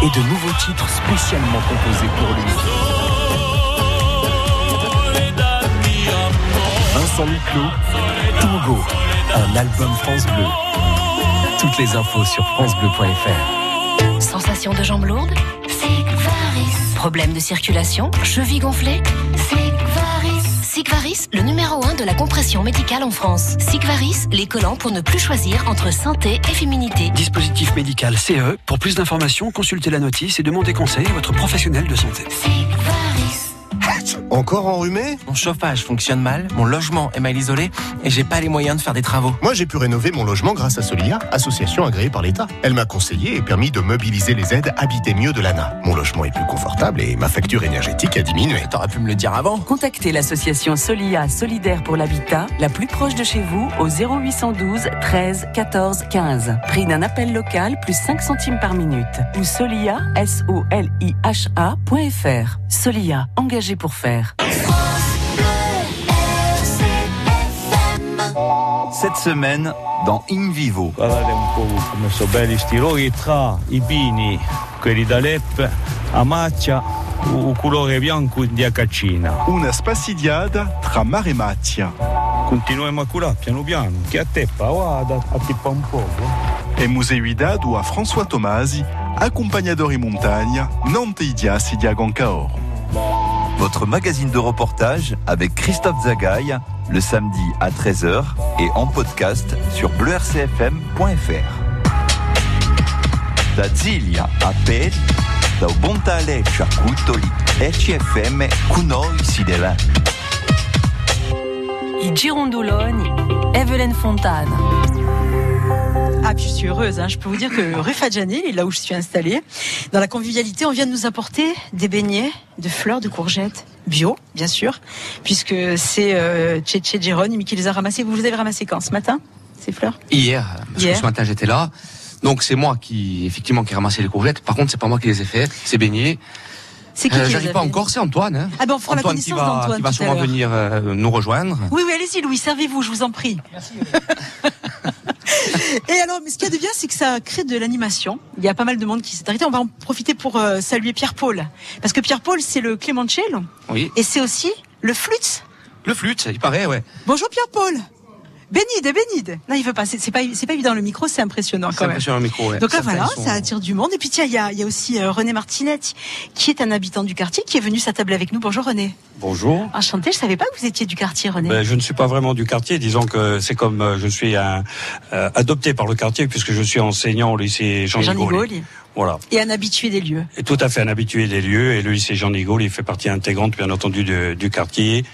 et de nouveaux titres spécialement composés pour lui. Tango, un album France Bleu. Toutes les infos sur francebleu.fr. Sensation de jambes lourdes Sigvaris. Problème de circulation Cheville gonflée Sigvaris. Sigvaris Sigvaris, le numéro 1 de la compression médicale en France. Sigvaris, les collants pour ne plus choisir entre santé et féminité. Dispositif médical CE. Pour plus d'informations, consultez la notice et demandez conseil à votre professionnel de santé. Encore enrhumé Mon chauffage fonctionne mal, mon logement est mal isolé et j'ai pas les moyens de faire des travaux. Moi, j'ai pu rénover mon logement grâce à Solia, association agréée par l'État. Elle m'a conseillé et permis de mobiliser les aides Habiter mieux de l'ANA. Mon logement est plus confortable et ma facture énergétique a diminué. T'aurais pu me le dire avant. Contactez l'association Solia Solidaire pour l'habitat, la plus proche de chez vous, au 0812 13 14 15. Prix d'un appel local, plus 5 centimes par minute. Ou solia, s o l i h -A Solia, engagé pour faire. Cette semaine, dans In Vivo. Guardate un po' come sono belli sti roghi tra i pini, quelli da Leppe, a Maccia, o colore bianco di Acaccina. Una spassidiada tra mare e macchia. Continuiamo a curare piano piano, che a teppa, guarda, a tippa un poco. E museuidade a François Tomasi, accompagnador in montagna, non te idiassi di Agoncaor. Votre magazine de reportage avec Christophe Zagaï le samedi à 13h et en podcast sur bleurcfm.fr. Da Ziglia a Pet, da Bontaleccia a Cutoli, deve. I Evelyn Fontane. Ah, puis je suis heureuse. Hein. Je peux vous dire que <laughs> rue Fadjani, là où je suis installée, dans la convivialité, on vient de nous apporter des beignets de fleurs de courgettes bio, bien sûr, puisque c'est euh, Tchétché Jérôme qui les a ramassés. Vous les avez ramassés quand Ce matin Ces fleurs? Hier, parce Hier. que ce matin j'étais là. Donc c'est moi qui, effectivement, qui ai ramassé les courgettes. Par contre, c'est pas moi qui les ai faites, c'est baignés. C'est qui qui J'arrive a pas encore, c'est Antoine. Hein. Ah ben, on fera la Antoine qui connaissance va, d'Antoine qui va sûrement venir euh, nous rejoindre. Oui, oui, allez-y, Louis, servez-vous, je vous en prie. <laughs> Et alors, mais ce qu'il y a de bien, c'est que ça crée de l'animation. Il y a pas mal de monde qui s'est arrêté. On va en profiter pour euh, saluer Pierre-Paul. Parce que Pierre-Paul, c'est le Clémencello. Oui. Et c'est aussi le flûte. Le flûte, il paraît, ouais. Bonjour Pierre-Paul. Bénide, Bénide. Non, il veut pas. C'est pas, c'est pas évident. Le micro, c'est impressionnant quand même. impressionnant le micro, ouais. Donc là, Certains voilà, sont- ça attire du monde. Et puis tiens, il y a, il y a aussi euh, René Martinette, qui est un habitant du quartier, qui est venu s'attabler avec nous. Bonjour René. Bonjour. Enchanté. Je savais pas que vous étiez du quartier, René. Ben, je ne suis pas vraiment du quartier, disons que c'est comme euh, je suis un, euh, adopté par le quartier puisque je suis enseignant au lycée Jean, Jean de Gaulle. Voilà. Et un habitué des lieux. Et tout à fait un habitué des lieux. Et le lycée Jean de Gaulle, il fait partie intégrante, bien entendu, de- du quartier.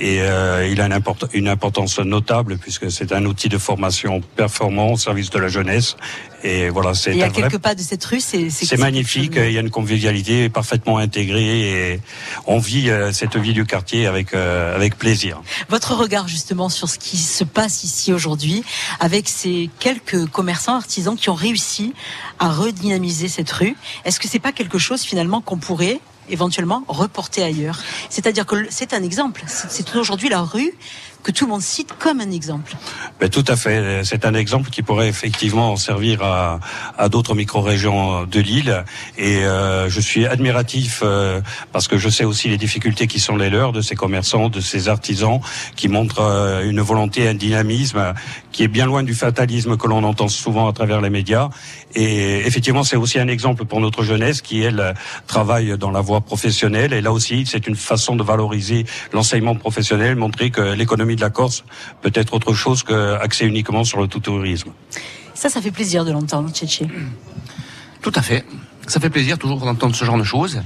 Et euh, il a une, import- une importance notable puisque c'est un outil de formation performant au service de la jeunesse. Et voilà, c'est il y a vrai- quelques pas de cette rue, c'est c'est magnifique, il y a une convivialité parfaitement intégrée et on vit euh, cette vie du quartier avec euh, avec plaisir. Votre regard justement sur ce qui se passe ici aujourd'hui, avec ces quelques commerçants artisans qui ont réussi à redynamiser cette rue, est-ce que c'est pas quelque chose finalement qu'on pourrait éventuellement reporter ailleurs? C'est-à-dire que c'est un exemple. C'est aujourd'hui la rue que tout le monde cite comme un exemple. Ben, tout à fait, c'est un exemple qui pourrait effectivement servir à, à d'autres micro-régions de l'île et euh, je suis admiratif euh, parce que je sais aussi les difficultés qui sont les leurs de ces commerçants, de ces artisans qui montrent euh, une volonté, un dynamisme qui est bien loin du fatalisme que l'on entend souvent à travers les médias et effectivement c'est aussi un exemple pour notre jeunesse qui elle travaille dans la voie professionnelle et là aussi c'est une façon de valoriser l'enseignement professionnel, montrer que l'économie de la Corse peut être autre chose que axée uniquement sur le tout tourisme. Ça, ça fait plaisir de l'entendre, Tchétché. Tout à fait. Ça fait plaisir toujours d'entendre ce genre de choses.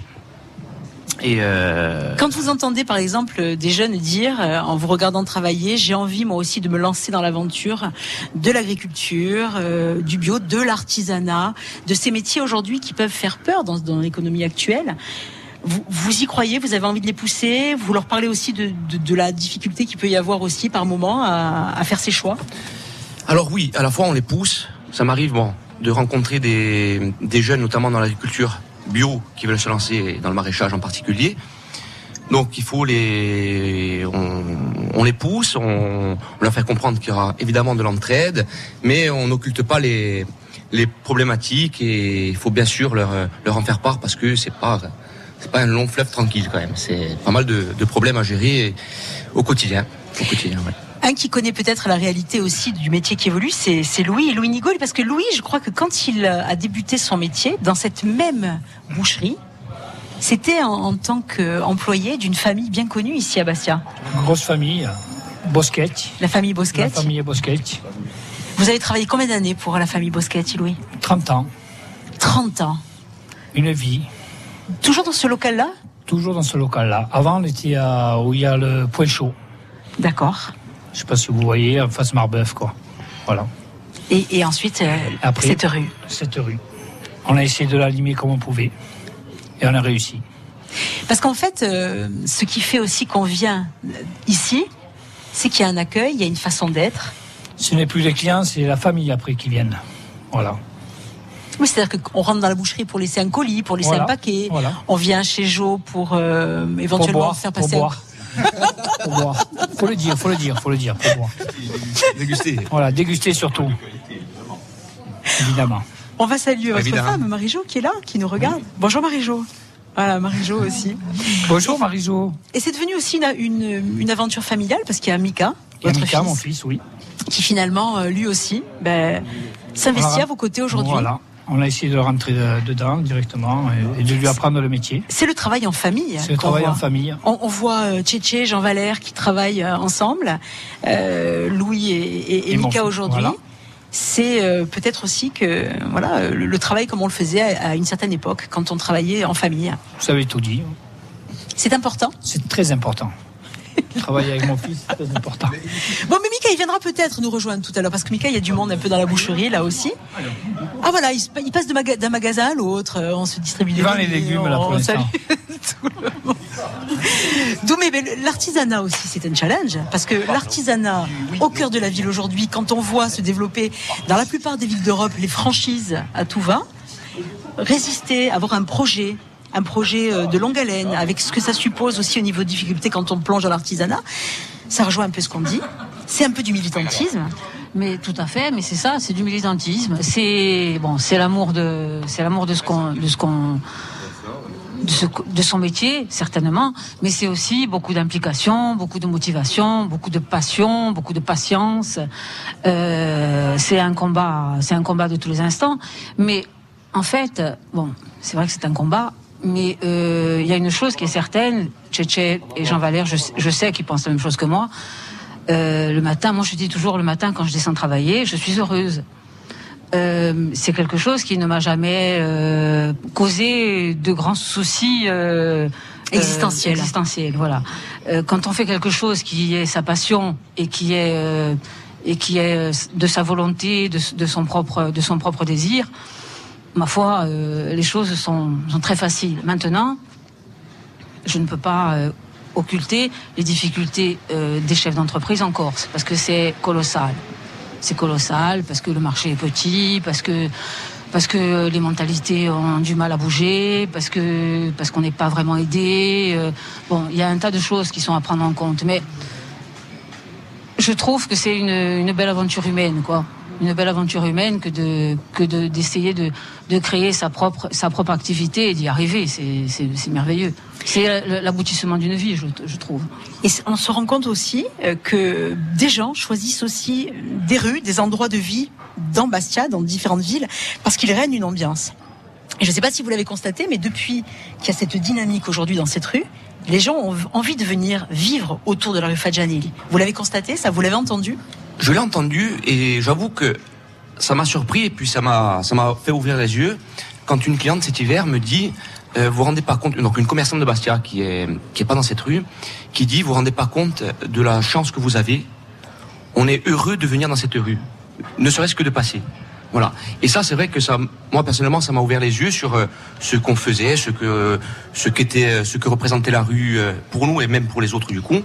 Et euh, Quand vous entendez par exemple des jeunes dire, euh, en vous regardant travailler, j'ai envie moi aussi de me lancer dans l'aventure de l'agriculture, euh, du bio, de l'artisanat, de ces métiers aujourd'hui qui peuvent faire peur dans, dans l'économie actuelle. Vous, vous y croyez Vous avez envie de les pousser Vous leur parlez aussi de, de, de la difficulté qu'il peut y avoir aussi par moment à, à faire ses choix? Alors oui, à la fois on les pousse. Ça m'arrive bon, de rencontrer des, des jeunes, notamment dans l'agriculture bio, qui veulent se lancer dans le maraîchage en particulier. Donc il faut les, on, on les pousse, on, leur fait comprendre qu'il y aura évidemment de l'entraide, mais on n'occulte pas les, les problématiques et il faut bien sûr leur, leur en faire part parce que c'est pas, c'est pas un long fleuve tranquille quand même. C'est pas mal de, problèmes à gérer au quotidien. Au quotidien. Un qui connaît peut-être la réalité aussi du métier qui évolue, c'est c'est Louis, Louis Nigol, parce que Louis, je crois que quand il a débuté son métier, dans cette même boucherie, C'était en, en tant qu'employé d'une famille bien connue ici à Bastia. Grosse famille, Bosquet. La famille Bosquet. La famille Bosquet. Vous avez travaillé combien d'années pour la famille Bosquet, Louis? 30 ans. 30 ans. Une vie. Toujours dans ce local-là? Toujours dans ce local-là. Avant, on était à, où il y a le point chaud. D'accord. Je sais pas si vous voyez, en face Marbeuf, quoi. Voilà. Et, et ensuite, euh, Après, cette rue. Cette rue. On a essayé de la limer comme on pouvait. Et on a réussi. Parce qu'en fait, euh, ce qui fait aussi qu'on vient ici, c'est qu'il y a un accueil, il y a une façon d'être. Ce n'est plus les clients, c'est la famille après qui viennent. Voilà. Oui, c'est-à-dire qu'on rentre dans la boucherie pour laisser un colis, pour laisser Voilà, un paquet. voilà. On vient chez Joe pour euh, éventuellement boire, faire pour passer. un-. Pour boire. Faut le dire, faut le dire, faut le dire. Pour boire. Déguster. Voilà, déguster surtout. Évidemment. On va saluer votre Évidemment. femme, Marie-Jo, qui est là, qui nous regarde. Bonjour Marie-Jo. Voilà, Marie-Jo aussi. Bonjour Marie-Jo. Et c'est devenu aussi une, une, une aventure familiale parce qu'il y a Mika, votre Mika, fils, mon fils, oui. qui finalement, euh, lui aussi, ben, s'investit Voilà. à vos côtés aujourd'hui. Voilà. On a essayé de rentrer euh, dedans directement et, et de lui apprendre le métier. C'est le travail en famille. C'est le travail voit. en famille. On, on voit euh, Tchétché, Jean Valère qui travaillent euh, ensemble, euh, Louis et, Mika aujourd'hui. voilà. C'est peut-être aussi que voilà le, travail comme on le faisait à une certaine époque quand on travaillait en famille. Vous avez tout dit. C'est important? C'est très important. <laughs> Travailler avec mon fils, c'est très important. Bon, mais Mika, il viendra peut-être nous rejoindre tout à l'heure parce que Mika, il y a du monde un peu dans la boucherie là aussi. Ah voilà, il, se- il passe maga- d'un magasin à l'autre, euh, on se distribue des Il vend les légumes, là, pour on l'instant. salue <laughs> tout le monde. D'où, mais, mais l'artisanat aussi, c'est un challenge. Parce que l'artisanat, au cœur de la ville aujourd'hui, quand on voit se développer dans la plupart des villes d'Europe les franchises à tout va, résister, avoir un projet, un projet euh, de longue haleine, avec ce que ça suppose aussi au niveau de difficulté quand on plonge dans l'artisanat, ça rejoint un peu ce qu'on dit. C'est un peu du militantisme. Mais tout à fait, mais c'est ça, c'est du militantisme. C'est bon, l'amour de, de ce qu'on, de son métier certainement, mais c'est aussi beaucoup d'implication, beaucoup de motivation, beaucoup de passion, beaucoup de patience. Euh, c'est un combat, c'est un combat de tous les instants. Mais en fait, bon, c'est vrai que c'est un combat. Mais euh, il y a une chose qui est certaine, Tchétché et Jean Valère, je, je sais qu'ils pensent la même chose que moi. Euh, le matin, moi je dis toujours le matin quand je descends travailler, je suis heureuse. Euh, c'est quelque chose qui ne m'a jamais causé de grands soucis Existentiels. existentiels, voilà. Quand on fait quelque chose qui est sa passion et qui est et qui est de sa volonté, de, de son propre de son propre désir, ma foi, euh, les choses sont, sont très faciles. Maintenant, je ne peux pas euh, occulter les difficultés euh, des chefs d'entreprise en Corse, parce que c'est colossal. C'est colossal, parce que le marché est petit, parce que parce que les mentalités ont du mal à bouger, parce que parce qu'on n'est pas vraiment aidé. bon, il y a un tas de choses qui sont à prendre en compte, mais je trouve que c'est une, belle aventure humaine, quoi. Une belle aventure humaine que de que de d'essayer de, de créer sa propre sa propre activité et d'y arriver. C'est merveilleux. C'est l'aboutissement d'une vie, je, trouve. Et on se rend compte aussi euh, que des gens choisissent aussi des rues, des endroits de vie dans Bastia, dans différentes villes, parce qu'il règne une ambiance. Je ne sais pas si vous l'avez constaté, mais depuis qu'il y a cette dynamique aujourd'hui dans cette rue, les gens ont envie de venir vivre autour de la rue Fadjanelli. Vous l'avez constaté, ça vous l'avez entendu? Je l'ai entendu et j'avoue que ça m'a surpris et puis ça m'a fait ouvrir les yeux quand une cliente cet hiver me dit euh, vous rendez pas compte donc une commerçante de Bastia qui est qui est pas dans cette rue qui dit vous rendez pas compte de la chance que vous avez. On est heureux de venir dans cette rue ne serait-ce que de passer voilà et ça c'est vrai que ça moi personnellement ça m'a ouvert les yeux sur euh, ce qu'on faisait ce que ce qu'était ce que représentait la rue euh, pour nous et même pour les autres du coup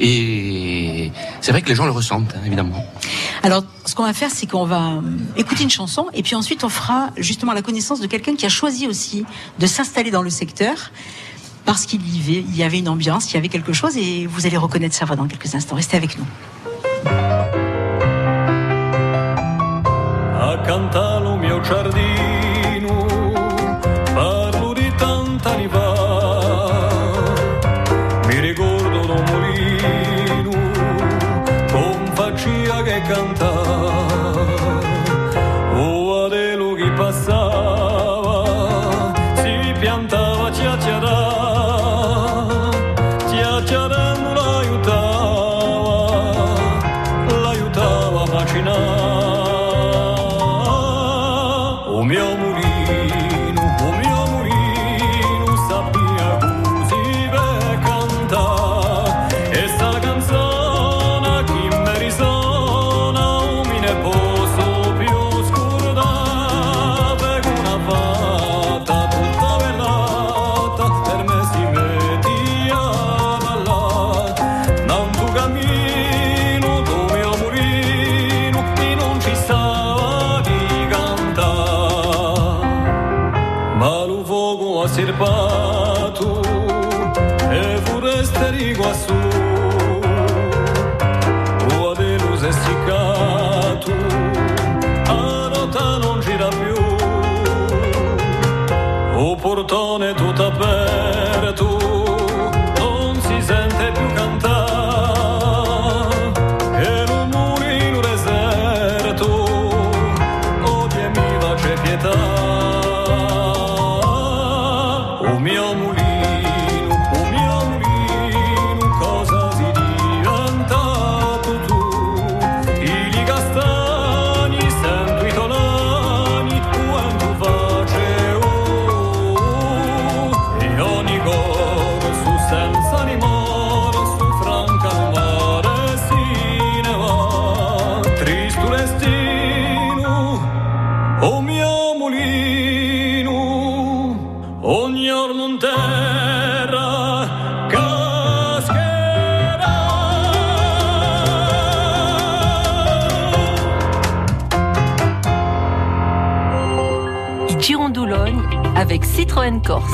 et c'est vrai que les gens le ressentent hein, évidemment Alors, ce qu'on va faire, c'est qu'on va euh, écouter une chanson et puis ensuite on fera justement la connaissance de quelqu'un qui a choisi aussi de s'installer dans le secteur parce qu'il y avait, une ambiance, il y avait quelque chose et vous allez reconnaître sa voix dans quelques instants. Restez avec nous. Accanto al mio giardino tutto per Citroën Corse.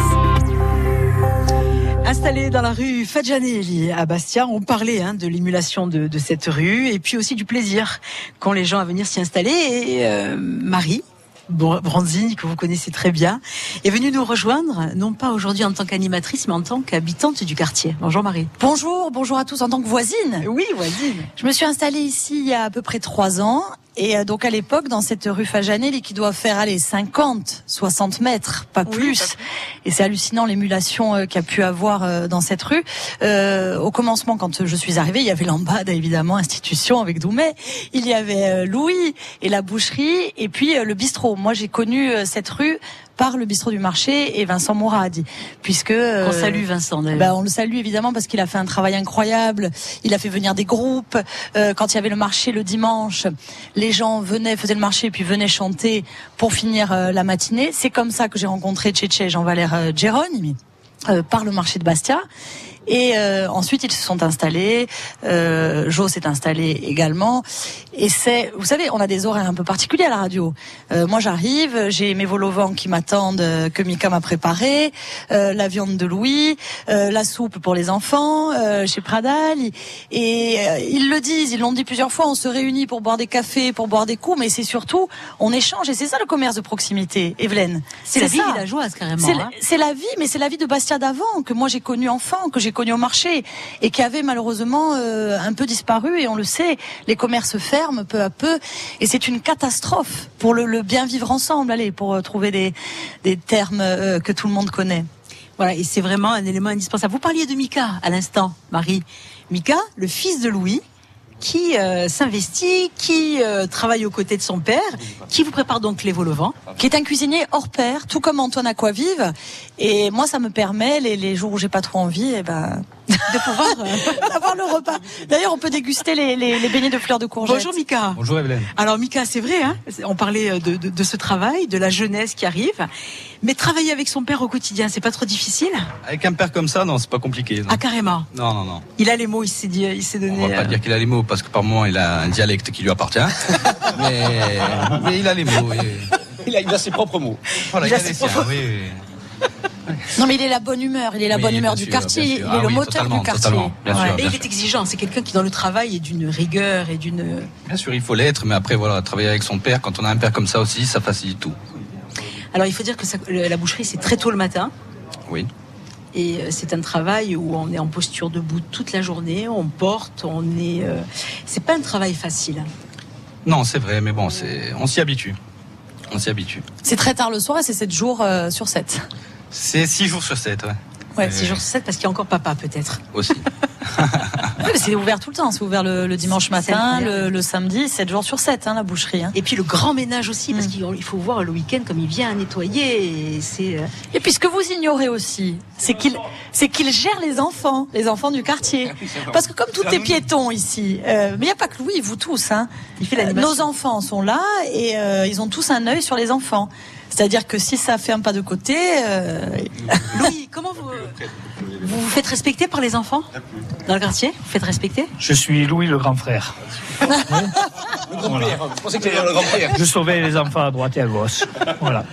Installé dans la rue Fadjanelli à Bastia, on parlait hein, de l'émulation de, de cette rue et puis aussi du plaisir qu'ont les gens à venir s'y installer. Et euh, Marie Br- Branzini, que vous connaissez très bien, est venue nous rejoindre, non pas aujourd'hui en tant qu'animatrice, mais en tant qu'habitante du quartier. Bonjour Marie. Bonjour, bonjour à tous en tant que voisine. Oui, voisine. Je me suis installée ici il y a à peu près trois ans. Et euh, donc à l'époque, dans cette rue Fajanelli qui doit faire aller 50, 60 mètres, pas plus. Et c'est hallucinant l'émulation euh, qu'il y a pu avoir euh, dans cette rue. Euh, au commencement, quand je suis arrivée, il y avait l'ambade, <laughs> évidemment, institution avec Doumet. Il y avait Louis et la boucherie, et puis le bistrot. Moi, j'ai connu cette rue par le bistrot du marché et Vincent Mourad, puisque euh, Qu'on salue, Vincent, d'ailleurs. bah, on le salue évidemment parce qu'il a fait un travail incroyable. Il a fait venir des groupes. Euh, quand il y avait le marché le dimanche, les gens venaient, faisaient le marché, puis venaient chanter pour finir euh, la matinée. C'est comme ça que j'ai rencontré Tchétché et Jean-Valère euh, par le marché de Bastia. Et euh, ensuite, ils se sont installés. Euh, Jo s'est installé également. Et c'est, vous savez, on a des horaires un peu particuliers à la radio. Euh, moi, j'arrive, j'ai mes vols au vent qui m'attendent, euh, que Mika m'a préparé, euh, la viande de Louis, euh, la soupe pour les enfants euh, chez Pradal. Et euh, ils le disent, ils l'ont dit plusieurs fois. On se réunit pour boire des cafés, pour boire des coups, mais c'est surtout on échange. Et c'est ça le commerce de proximité, Evelyne. C'est la vie ça. villageoise, carrément, C'est hein. la- c'est la vie, mais c'est la vie de Bastia d'avant que moi j'ai connu enfant, que j'ai connu au marché et qui avait malheureusement euh, un peu disparu. Et on le sait, les commerces ferment peu à peu, et c'est une catastrophe pour le, bien vivre ensemble. Allez, pour euh, trouver des, des termes euh, que tout le monde connaît. Voilà, et c'est vraiment un élément indispensable. Vous parliez de Mika à l'instant, Marie. Mika, le fils de Louis, qui euh, s'investit, qui euh, travaille aux côtés de son père, qui vous prépare donc les vols qui est un cuisinier hors pair, tout comme Antoine Aquavive. Et moi, ça me permet, les, les jours où j'ai pas trop envie, eh ben, de pouvoir euh, <laughs> avoir le repas. D'ailleurs, on peut déguster les, les, les beignets de fleurs de courgette. Bonjour Mika. Bonjour Evelyne. Alors Mika, c'est vrai, hein on parlait de, de, de ce travail, de la jeunesse qui arrive, mais travailler avec son père au quotidien, c'est pas trop difficile? Avec un père comme ça, non, c'est pas compliqué. non. Ah carrément. Non, non, non. Il a les mots, il s'est dit, il s'est On donné. va pas euh, dire qu'il a les mots parce que par moment il a un dialecte qui lui appartient. <laughs> mais, mais il a les mots. et- Il a, il a ses propres mots. Voilà, Il il, a a ses les siens, propres- oui, oui. <laughs> Non, mais il est la bonne humeur. Il est la Oui, bonne humeur du sûr, quartier. Il est Ah le oui, moteur du quartier. totalement, bien sûr, et bien il est exigeant, c'est quelqu'un qui dans le travail est d'une rigueur et d'une. Bien sûr, il faut l'être, mais après, voilà, travailler avec son père, quand on a un père comme ça aussi, ça facilite tout. Alors il faut dire que ça- la boucherie c'est très tôt le matin. Oui. Et euh, c'est un travail où on est en posture debout toute la journée, on porte, on est. euh, C'est pas un travail facile. Non, c'est vrai, mais bon, c'est, on s'y habitue. On s'y habitue. C'est très tard le soir et c'est 7 jours euh, sur 7. C'est 6 jours sur 7, ouais. Ouais, Euh, six jours sur 7 parce qu'il y a encore papa peut-être. Aussi. <laughs> c'est ouvert tout le temps. C'est ouvert le, le dimanche matin, le, le samedi, 7 jours sur 7, hein, la boucherie. hein. Et puis le grand ménage aussi, parce qu'il il faut voir le week-end comme il vient nettoyer. Et c'est. euh, Et puis ce que vous ignorez aussi, c'est qu'il c'est qu'il gère les enfants, les enfants du quartier. Parce que comme tout est piéton ici, euh, mais il n'y a pas que Louis, vous tous, hein, Il fait l'animation. nos enfants sont là et euh, ils ont tous un œil sur les enfants. C'est-à-dire que si ça fait un pas de côté, euh, Louis, comment vous vous vous faites respecter par les enfants dans le quartier? Vous faites respecter? Je suis Louis le grand frère. Voilà. Je pensais que surveille les enfants à droite et à gauche. Voilà.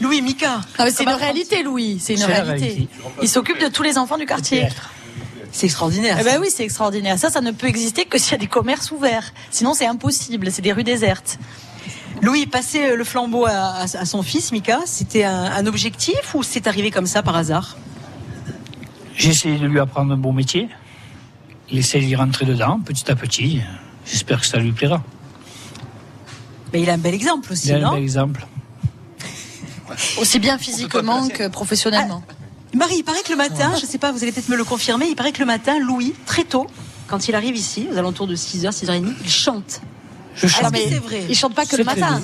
Louis, Mika. Ah, mais c'est une réalité, Louis. C'est une réalité. Il s'occupe de tous les enfants du quartier. C'est extraordinaire. Eh ben oui, c'est extraordinaire. Ça, ça ne peut exister que s'il y a des commerces ouverts. Sinon, c'est impossible. C'est des rues désertes. Louis, passer euh, le flambeau à, à- à son fils, Mika, c'était un, un objectif ou c'est arrivé comme ça par hasard? J'ai essayé de lui apprendre un bon métier. Il essaie d'y rentrer dedans, petit à petit. J'espère que ça lui plaira. Mais il a un bel exemple aussi, Il a un non? bel exemple. <laughs> Aussi bien physiquement que professionnellement. Marie, il paraît que le matin, je sais pas, vous allez peut-être me le confirmer, il paraît que le matin, Louis, très tôt, quand il arrive ici, aux alentours de 6h, 6h30, il chante. Je Est-ce chante. que c'est vrai Il chante pas que le matin.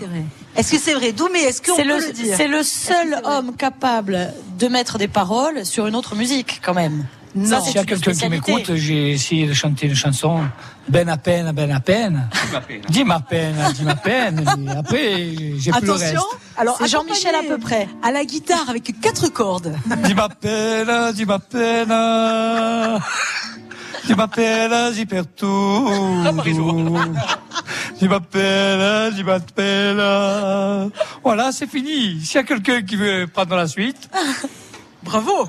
Est-ce que c'est vrai? Doumé, est-ce qu'on C'est peut le, le, dire? c'est le seul homme capable de mettre des paroles sur une autre musique, quand même. Ça, c'est S'il y a quelqu'un qui m'écoute, j'ai essayé de chanter une chanson. Ben à peine, ben à peine. Dis ma peine, dis ma peine. Et après, j'ai plus le reste. Attention, alors Jean-Michel à peu près. À la guitare avec quatre cordes. Dis ma peine, dis ma peine. Dis ma peine, j'y perds tout. Dis ma peine, dis ma peine. Voilà, c'est fini. S'il y a quelqu'un qui veut prendre la suite, <laughs> Bravo.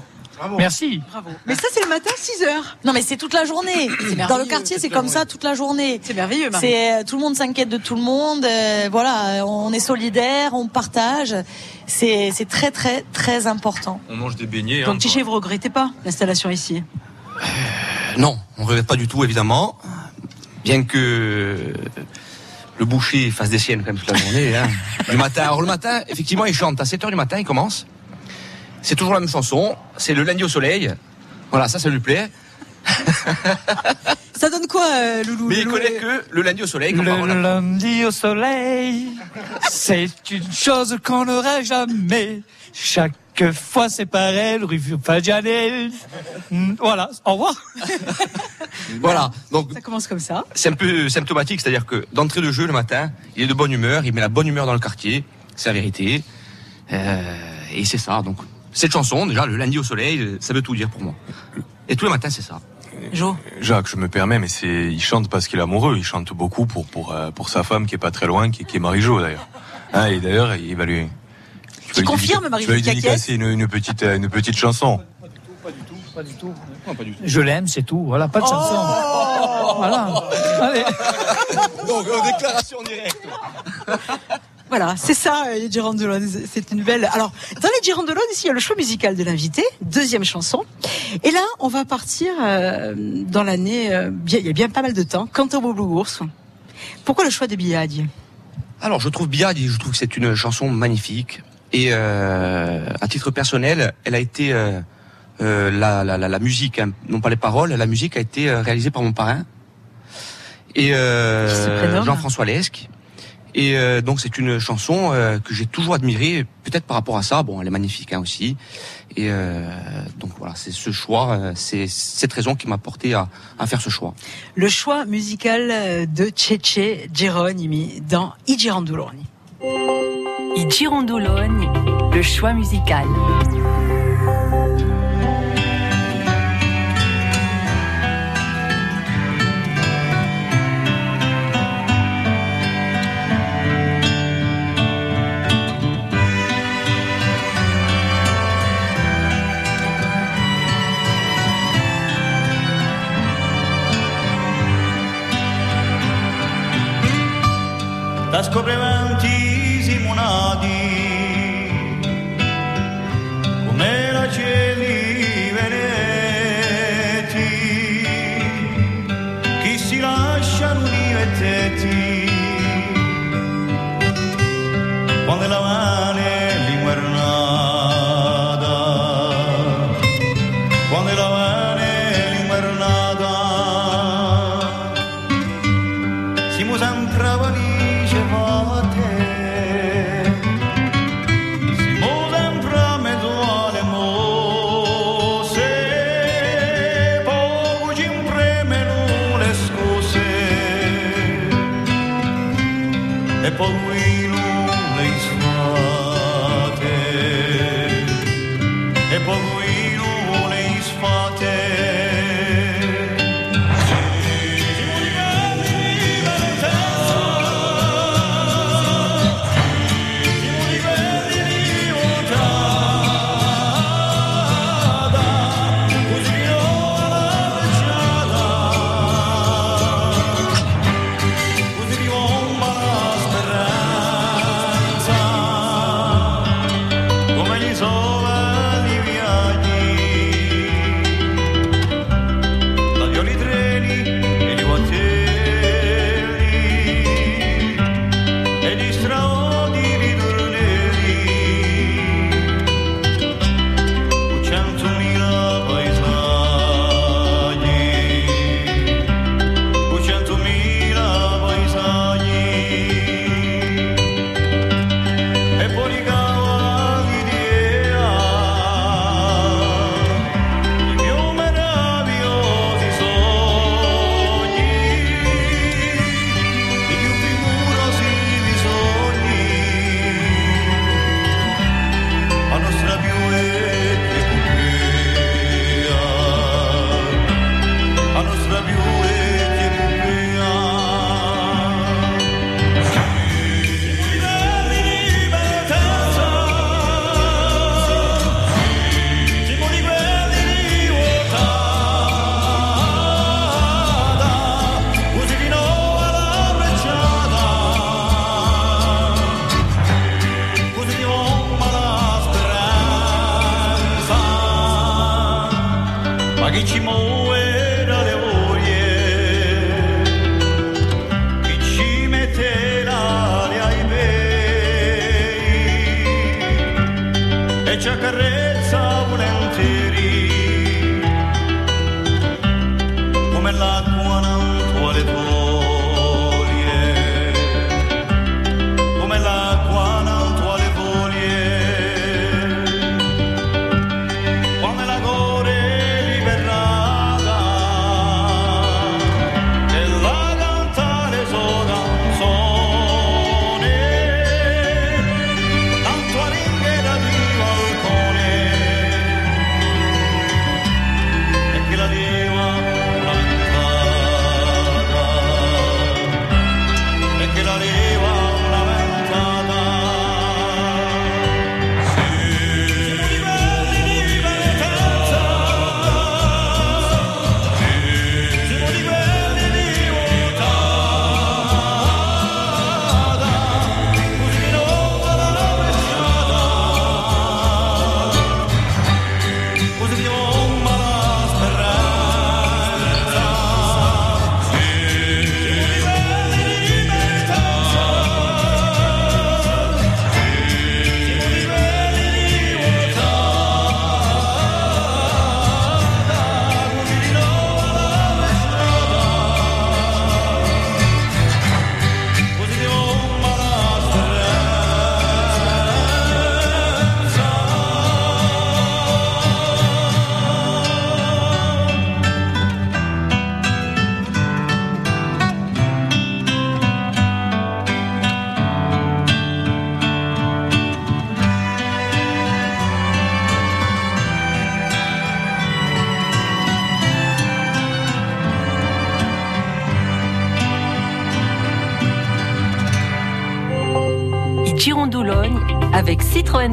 merci. Bravo. Mais ça, c'est le matin, 6h. Non, mais c'est toute la journée. Dans le quartier, c'est comme ça toute la journée. C'est merveilleux, Marie. C'est euh, tout le monde s'inquiète de tout le monde. euh, voilà, on est solidaire, on partage. C'est c'est très très très important. On mange des beignets. hein, Donc, Tiché, vous regrettez pas l'installation ici Non, on ne regrette pas du tout, évidemment. Bien que le boucher fasse des siennes quand même toute la journée. Hein. Du matin. Alors le matin, effectivement, il chante. À 7 h du matin, il commence. C'est toujours la même chanson. C'est le lundi au soleil. Voilà, ça, ça lui plaît. Ça donne quoi, euh, Loulou Mais il Loulou, connaît que le lundi au soleil. comme Le parole. lundi au soleil, c'est une chose qu'on n'aurait jamais. Chaque fois c'est pareil, rue Fajanel. Hmm, Voilà, au revoir. <laughs> Voilà. Donc Ça commence comme ça. c'est un peu symptomatique, c'est-à-dire que d'entrée de jeu le matin, il est de bonne humeur, il met la bonne humeur dans le quartier, c'est la vérité. Euh, et c'est ça. Donc cette chanson, déjà le lundi au soleil, ça veut tout dire pour moi. Et tous les matins, c'est ça. Jo. Jacques, je me permets, mais c'est, il chante parce qu'il est amoureux. Il chante beaucoup pour pour euh, pour sa femme qui est pas très loin, qui, qui est Marie-Jo d'ailleurs. Hein, et d'ailleurs, il va lui. Tu vas Qui lui confirme, dédica- Marie-Jo Tu vas dédicacer une, une petite euh, une petite chanson. Pas du tout. Je l'aime, c'est tout. Voilà, pas de chanson. Voilà. Allez. <laughs> Donc déclaration directe. Voilà, c'est ça, euh, les Girondellones. C'est une belle. Alors, dans les Girondellones, ici, il y a le choix musical de l'invité, deuxième chanson. Et là, on va partir euh, dans l'année. euh, bien, il y a bien pas mal de temps. Cantobo Blue Ours. Pourquoi le choix de Biadi Alors je trouve Biad, je trouve que c'est une chanson magnifique. Et euh, à titre personnel, elle a été euh, euh, la, la, la, la musique, hein, non pas les paroles, la musique a été réalisée par mon parrain et euh, Jean-François Lesque. Et euh, donc c'est une chanson euh, que j'ai toujours admirée, peut-être par rapport à ça. Bon, elle est magnifique hein, aussi. Et euh, donc voilà, c'est ce choix, euh, c'est cette raison qui m'a porté à, à faire ce choix. Le choix musical de Cece Geronimi dans I Girandoloni. I Girondoloni, le choix musical. da scopre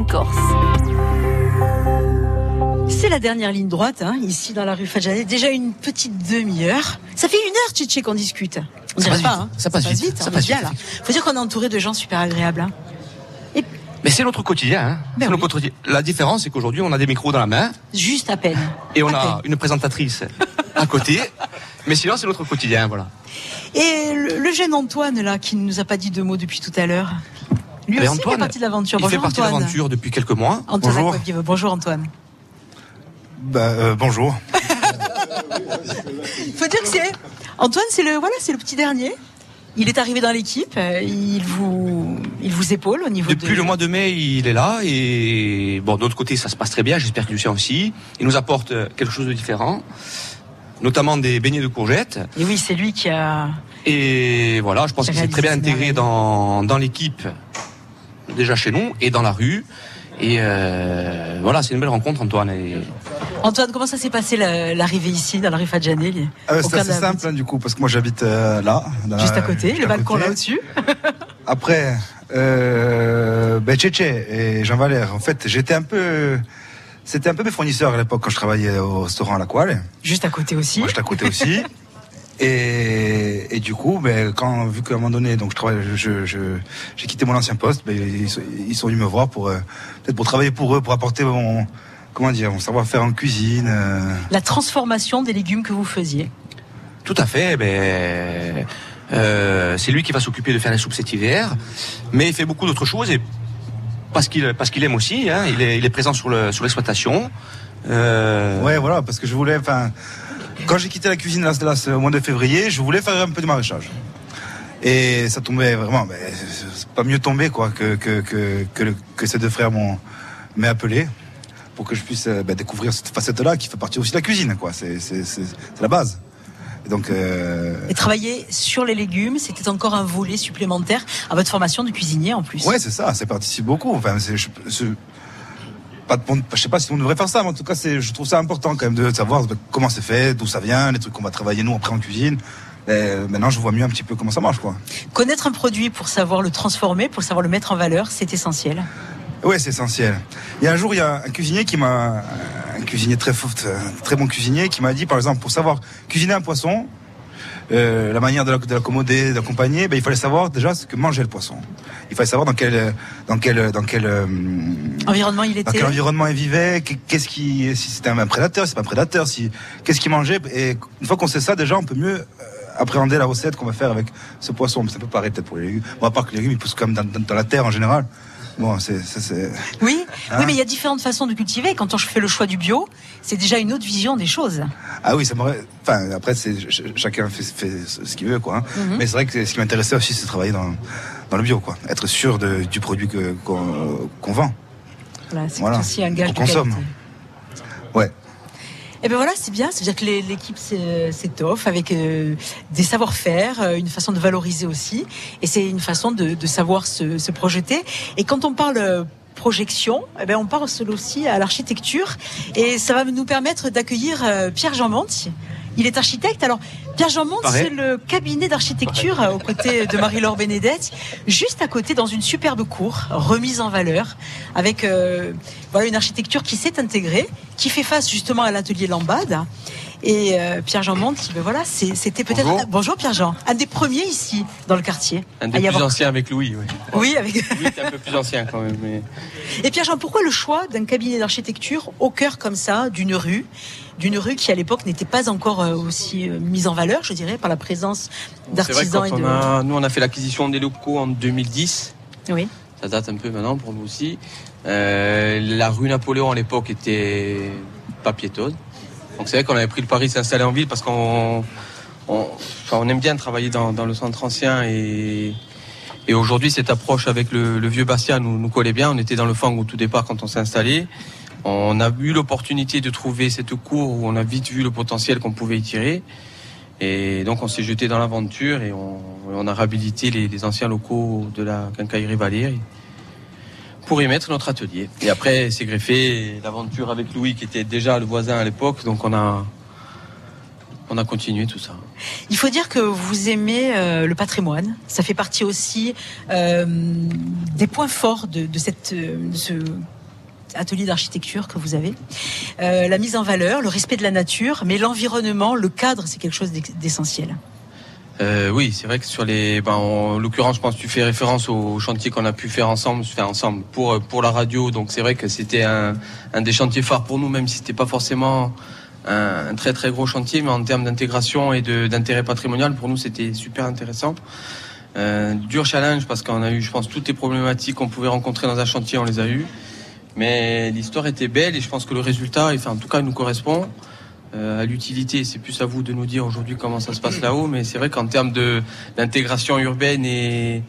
Corse. C'est la dernière ligne droite, hein, ici dans la rue Fadjané. Déjà une petite demi-heure. Ça fait une heure, Tchétché, qu'on discute. On Ça dirait passe pas, vite, hein. ça passe vite, ça passe vite, là. Faut dire qu'on est entouré de gens super agréables. hein. Mais c'est notre quotidien. Hein. Ben quotidien. La différence, c'est qu'aujourd'hui, on a des micros dans la main Juste à peine. et on a une présentatrice à côté. Mais sinon, c'est notre quotidien, voilà. Et le, le jeune Antoine, là, qui ne nous a pas dit deux mots depuis tout à l'heure. Lui aussi fait partie de l'aventure. Il Bonjour fait partie de Antoine. l'aventure depuis quelques mois. Antoine Aquavive. Bonjour Antoine. Bah, euh, bonjour. Il <laughs> faut dire que c'est Antoine, c'est le voilà, c'est le petit dernier. Il est arrivé dans l'équipe. euh, Il vous, il vous épaule au niveau Depuis de. le mois de mai, il est là et bon, de l'autre côté, ça se passe très bien. J'espère le sait aussi. Il nous apporte euh, quelque chose de différent, notamment des beignets de courgettes. Et oui, c'est lui qui a. Et voilà, je pense qu'il s'est très bien intégré dans, dans l'équipe, déjà chez nous et dans la rue. Et euh, voilà, c'est une belle rencontre, Antoine. Et Antoine, comment ça s'est passé la- l'arrivée ici dans la rue Fadjanel Ah ouais, au c'est assez simple hein, du coup parce que moi j'habite euh, là, dans Juste à côté, juste le à balcon côté. là au-dessus. <laughs> Après, euh, ben Tchétché et Jean Valère, en fait, j'étais un peu, c'était un peu mes fournisseurs à l'époque quand je travaillais au restaurant à la Coile. Juste à côté aussi. Moi, j'étais à côté aussi. <laughs> Et, et du coup, ben, quand, vu qu'à un moment donné, donc je travaille, je, je- j'ai quitté mon ancien poste, ben, ils, sont- ils sont venus me voir pour, euh, peut-être pour travailler pour eux, pour apporter mon, comment dire, mon savoir-faire en cuisine. euh. La transformation des légumes que vous faisiez. tout à fait, ben, euh, c'est lui qui va s'occuper de faire les soupes cet hiver, mais il fait beaucoup d'autres choses et parce qu'il parce qu'il aime aussi, hein, il, est, il est présent sur le sur l'exploitation. Euh, Ouais, voilà, parce que je voulais, enfin, quand j'ai quitté la cuisine là, là, au mois de février, je voulais faire un peu de maraîchage. Et ça tombait vraiment, ben, c'est pas mieux tombé quoi que que que que, le- que ces deux frères m'ont m'aient appelé pour que je puisse euh, ben, découvrir cette facette-là qui fait partie aussi de la cuisine, quoi. C'est la base. Et donc. Euh, Et travailler sur les légumes, c'était encore un volet supplémentaire à votre formation de cuisinier en plus. Ouais, c'est ça, ça participe beaucoup. Enfin, je- pas de, je sais pas si on devrait faire ça, mais en tout cas, c'est, je trouve ça important quand même de savoir comment c'est fait, d'où ça vient, les trucs qu'on va travailler nous après en cuisine. Et maintenant, je vois mieux un petit peu comment ça marche, quoi. Connaître un produit pour savoir le transformer, pour savoir le mettre en valeur, c'est essentiel. Ouais, c'est essentiel. Il y a un jour, il y a un cuisinier qui m'a, un cuisinier très fort, un très bon cuisinier, qui m'a dit, par exemple, pour savoir cuisiner un poisson, euh, la manière de la- de l'accommoder, d'accompagner, ben, il fallait savoir déjà ce que mangeait le poisson. Il fallait savoir dans quel, dans quel, dans quel, euh, Environnement, il dans était. quel environnement il vivait, qu- qu'est-ce qui, si c'était un prédateur, si c'est pas un prédateur, si, qu'est-ce qu'il mangeait. Et une fois qu'on sait ça, déjà, on peut mieux euh, appréhender la recette qu'on va faire avec ce poisson. Ça peut pareil peut-être pour les légumes. Bon, à part que les légumes, ils poussent comme dans, dans- dans la terre en général. Bon, c'est, ça, c'est. Oui, Hein oui, mais il y a différentes façons de cultiver. Quand on fait le choix du bio, c'est déjà une autre vision des choses. Ah oui, ça m'aurait. Enfin, après, c'est ch- chacun fait, fait ce qu'il veut, quoi. hein. Mhm. Mais c'est vrai que ce qui m'intéressait aussi, c'est de travailler dans, dans le bio, quoi. Être sûr de- du produit que, qu'on, vend. Voilà, c'est Voilà, aussi un gage qu'on de consomme. qualité. Ouais. Et ben voilà, c'est bien. C'est-à-dire que l'équipe s'é- s'étoffe avec euh, des savoir-faire, euh, une façon de valoriser aussi, et c'est une façon de, savoir se, projeter. Et quand on parle euh, projection, eh ben on pense aussi à l'architecture, et ça va nous permettre d'accueillir Pierre Jean Monti. Il est architecte. Alors, Pierre Jean Pareil. c'est le cabinet d'architecture euh, aux côtés de Marie-Laure Benedetti, juste à côté dans une superbe cour, remise en valeur, avec euh, voilà une architecture qui s'est intégrée, qui fait face justement à l'atelier Lambade. Et euh, Pierre Jean Monti, ben voilà, c'était peut-être Bonjour. bonjour Pierre Jean, un des premiers ici dans le quartier. Un des plus avoir- anciens avec Louis, oui. Oui, avec. Louis était un peu plus ancien quand même. Mais... Et Pierre Jean, pourquoi le choix d'un cabinet d'architecture au cœur comme ça d'une rue, d'une rue qui à l'époque n'était pas encore euh, aussi euh, mise en valeur, je dirais, par la présence d'artisans et de. on a, nous on a fait l'acquisition des locaux en 2010. Oui. Ça date un peu maintenant pour nous aussi. Euh, la rue Napoléon à l'époque était pas piétonne. Donc c'est vrai qu'on avait pris le pari de s'installer en ville parce qu'on on, enfin, on aime bien travailler dans, dans le centre ancien et, et aujourd'hui cette approche avec le, le vieux Bastia nous, nous collait bien. On était dans le fang au tout départ quand on s'est installé. On a eu l'opportunité de trouver cette cour où on a vite vu le potentiel qu'on pouvait y tirer. Et donc on s'est jeté dans l'aventure et on, a réhabilité les, anciens locaux de la quincaillerie Valérie pour y mettre notre atelier. Et après c'est greffé l'aventure avec Louis qui était déjà le voisin à l'époque, donc on a on a continué tout ça. Il faut dire que vous aimez euh, le patrimoine. Ça fait partie aussi euh, des points forts de, de cette, euh, de ce atelier d'architecture que vous avez. Euh, la mise en valeur, le respect de la nature, mais l'environnement, le cadre, c'est quelque chose d'essentiel. Euh, oui, c'est vrai que sur les, ben, en l'occurrence, je pense que tu fais référence au chantier qu'on a pu faire ensemble, faire ensemble pour pour la radio. Donc c'est vrai que c'était un, des chantiers phares pour nous, même si c'était pas forcément un, très très gros chantier, mais en termes d'intégration et d'intérêt patrimonial, pour nous c'était super intéressant. Euh, dur challenge parce qu'on a eu, je pense, toutes les problématiques qu'on pouvait rencontrer dans un chantier, on les a eues. Mais l'histoire était belle et je pense que le résultat, enfin, en tout cas, nous correspond euh, à l'utilité. C'est plus à vous de nous dire aujourd'hui comment ça se passe là-haut, mais c'est vrai qu'en termes d'intégration urbaine et,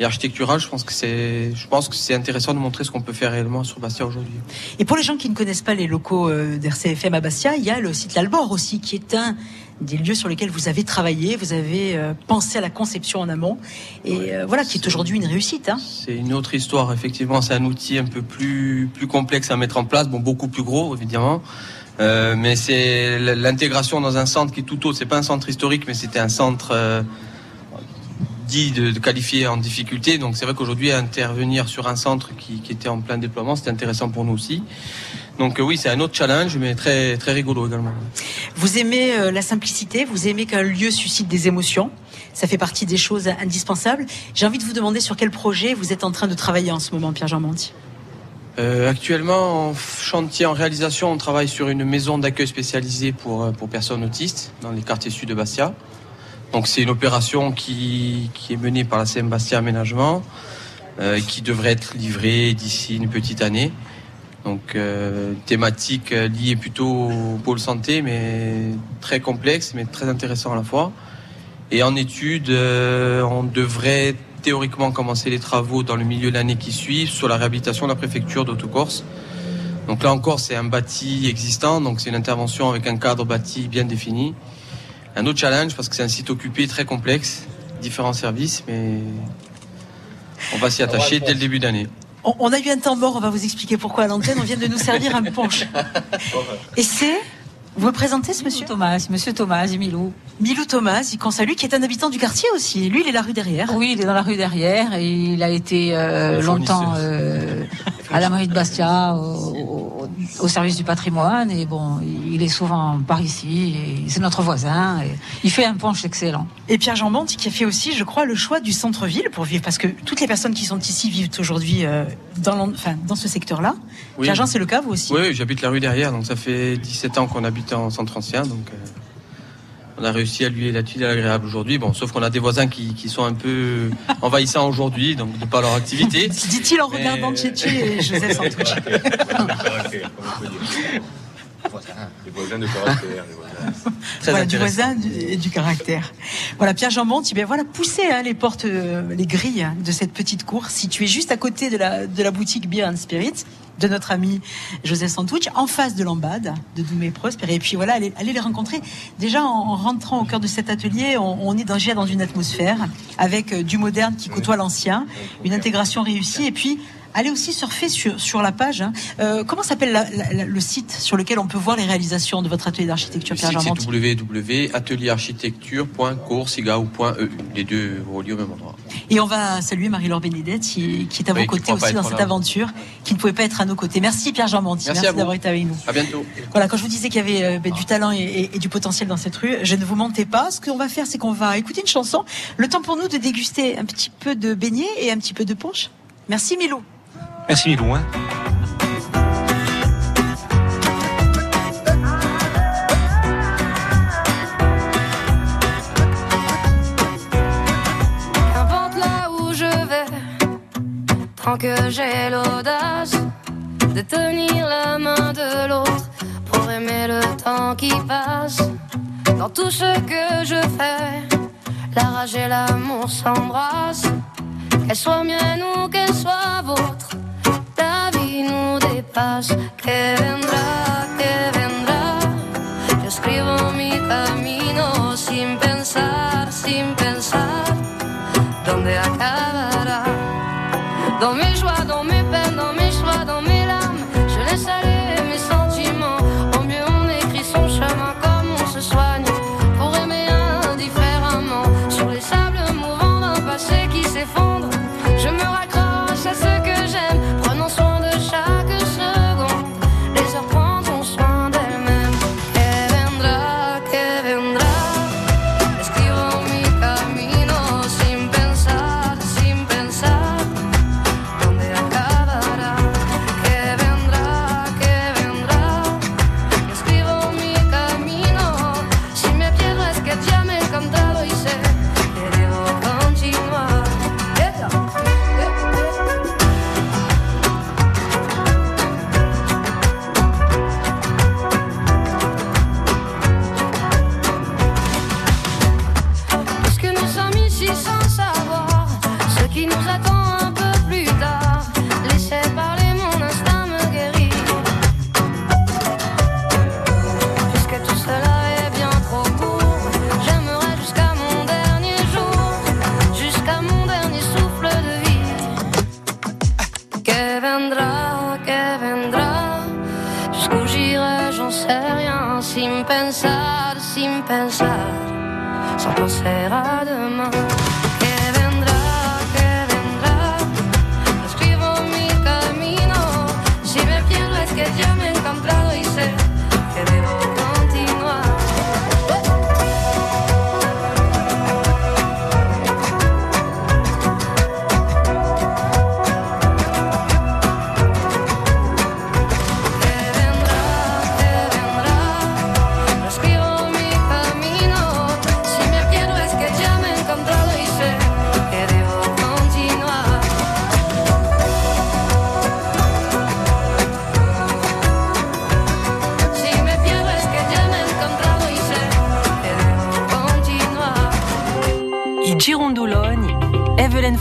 et architecturale, je pense que c'est, je pense que c'est intéressant de montrer ce qu'on peut faire réellement sur Bastia aujourd'hui. Et pour les gens qui ne connaissent pas les locaux euh, d'RCFM à Bastia, il y a le site L'Albor aussi, qui est un des lieux sur lesquels vous avez travaillé, vous avez euh, pensé à la conception en amont, et euh, voilà, qui est aujourd'hui une réussite. Hein. C'est une autre histoire, effectivement. C'est un outil un peu plus, plus complexe à mettre en place, bon, beaucoup plus gros, évidemment. Euh, mais c'est l'intégration dans un centre qui est tout autre. C'est pas un centre historique, mais c'était un centre dit de, de qualifié en difficulté. Donc c'est vrai qu'aujourd'hui, intervenir sur un centre qui, qui était en plein déploiement, c'était intéressant pour nous aussi. Donc euh, oui, c'est un autre challenge, mais très, très rigolo également. Vous aimez euh, la simplicité, vous aimez qu'un lieu suscite des émotions. Ça fait partie des choses indispensables. J'ai envie de vous demander sur quel projet vous êtes en train de travailler en ce moment, Pierre-Jean Monti. Euh, actuellement, en chantier, en réalisation, on travaille sur une maison d'accueil spécialisée pour, pour personnes autistes dans les quartiers sud de Bastia. Donc c'est une opération qui, qui est menée par la CM Bastia Aménagement, euh, qui devrait être livrée d'ici une petite année. Donc euh, thématique euh, liée plutôt au pôle santé, mais très complexe, mais très intéressant à la fois. Et en étude, euh, on devrait théoriquement commencer les travaux dans le milieu de l'année qui suit sur la réhabilitation de la préfecture d'Autocorse. Donc là encore, c'est un bâti existant, donc c'est une intervention avec un cadre bâti bien défini. Un autre challenge parce que c'est un site occupé très complexe, différents services, mais on va s'y attacher dès le début d'année. On, on a eu un temps mort, on va vous expliquer pourquoi à l'antenne. On vient de nous servir un punch. <laughs> Et c'est vous me présentez ce monsieur Thomas, monsieur Thomas, Milou. Milou Thomas, qu'on salue, qui est un habitant du quartier aussi. Lui, il est la rue derrière. Oui, il est dans la rue derrière et il a été euh, longtemps euh, à la mairie de Bastia, au- service du patrimoine et bon, il est souvent par ici c'est notre voisin. Et il fait un punch excellent. Et Pierre Jean Bante qui a fait aussi, je crois, le choix du centre-ville pour vivre, parce que toutes les personnes qui sont ici vivent aujourd'hui euh, dans, l'en- enfin, dans ce secteur-là. Oui. Pierre Jean, c'est le cas, vous aussi? Oui, oui, j'habite la rue derrière, donc ça fait 17 ans qu'on habite en centre ancien, donc euh, on a réussi à lui la tuile à l'agréable aujourd'hui. Bon, sauf qu'on a des voisins qui, qui sont un peu <laughs> envahissants aujourd'hui, donc de par leur activité. <laughs> Dit-il en Mais- regardant Tchétché et Joseph. <laughs> Les voisins de caractère. les voisins. voilà, du voisin et du caractère. Voilà, Pierre Jean Bante, bien voilà, poussez hein, les portes, euh, les grilles hein, de cette petite cour située juste à côté de la, de la boutique Beer and Spirit de notre ami Joseph Santouch, en face de l'ambade de Doumé Prosper. Et puis voilà, allez, allez les rencontrer. Déjà, en, en rentrant au cœur de cet atelier, on, on est déjà dans une atmosphère avec euh, du moderne qui côtoie l'ancien, une intégration réussie. Et puis, allez aussi surfer sur, sur la page. hein. Euh, comment s'appelle la- la- le site sur lequel on peut voir les réalisations de votre atelier d'architecture, Pierre c'est www.atelierarchitecture.coursigao.eu. Les deux relier au même endroit. Et on va saluer Marie-Laure Bénédette, qui, qui est à Oui, vos côtés aussi dans cette là. aventure, qui ne pouvait pas être à nos côtés. Merci Pierre Jean Merci merci, d'avoir été avec nous. À bientôt. Voilà, quand je vous disais qu'il y avait euh, ben, du talent et, et- et du potentiel dans cette rue, je ne vous mentais pas. Ce qu'on va faire, c'est qu'on va écouter une chanson. Le temps pour nous de déguster un petit peu de beignet et un petit peu de punch. Merci Milou. Merci Milou. Hein. Qu'importe là où je vais, tant que j'ai l'audace de tenir la main de l'autre pour aimer le temps qui passe. Dans tout ce que je fais, la rage et l'amour s'embrassent. Qu'elle soit mienne ou qu'elle soit vôtre, vie nous dépasse. Que vendrá, que vendrá. Yo escribo mi camino sin pensar, sin pensar dónde acabará. Dans mes joies, dans mes peines, dans mes choix, sin pensar, sin pensar sans penser à demain.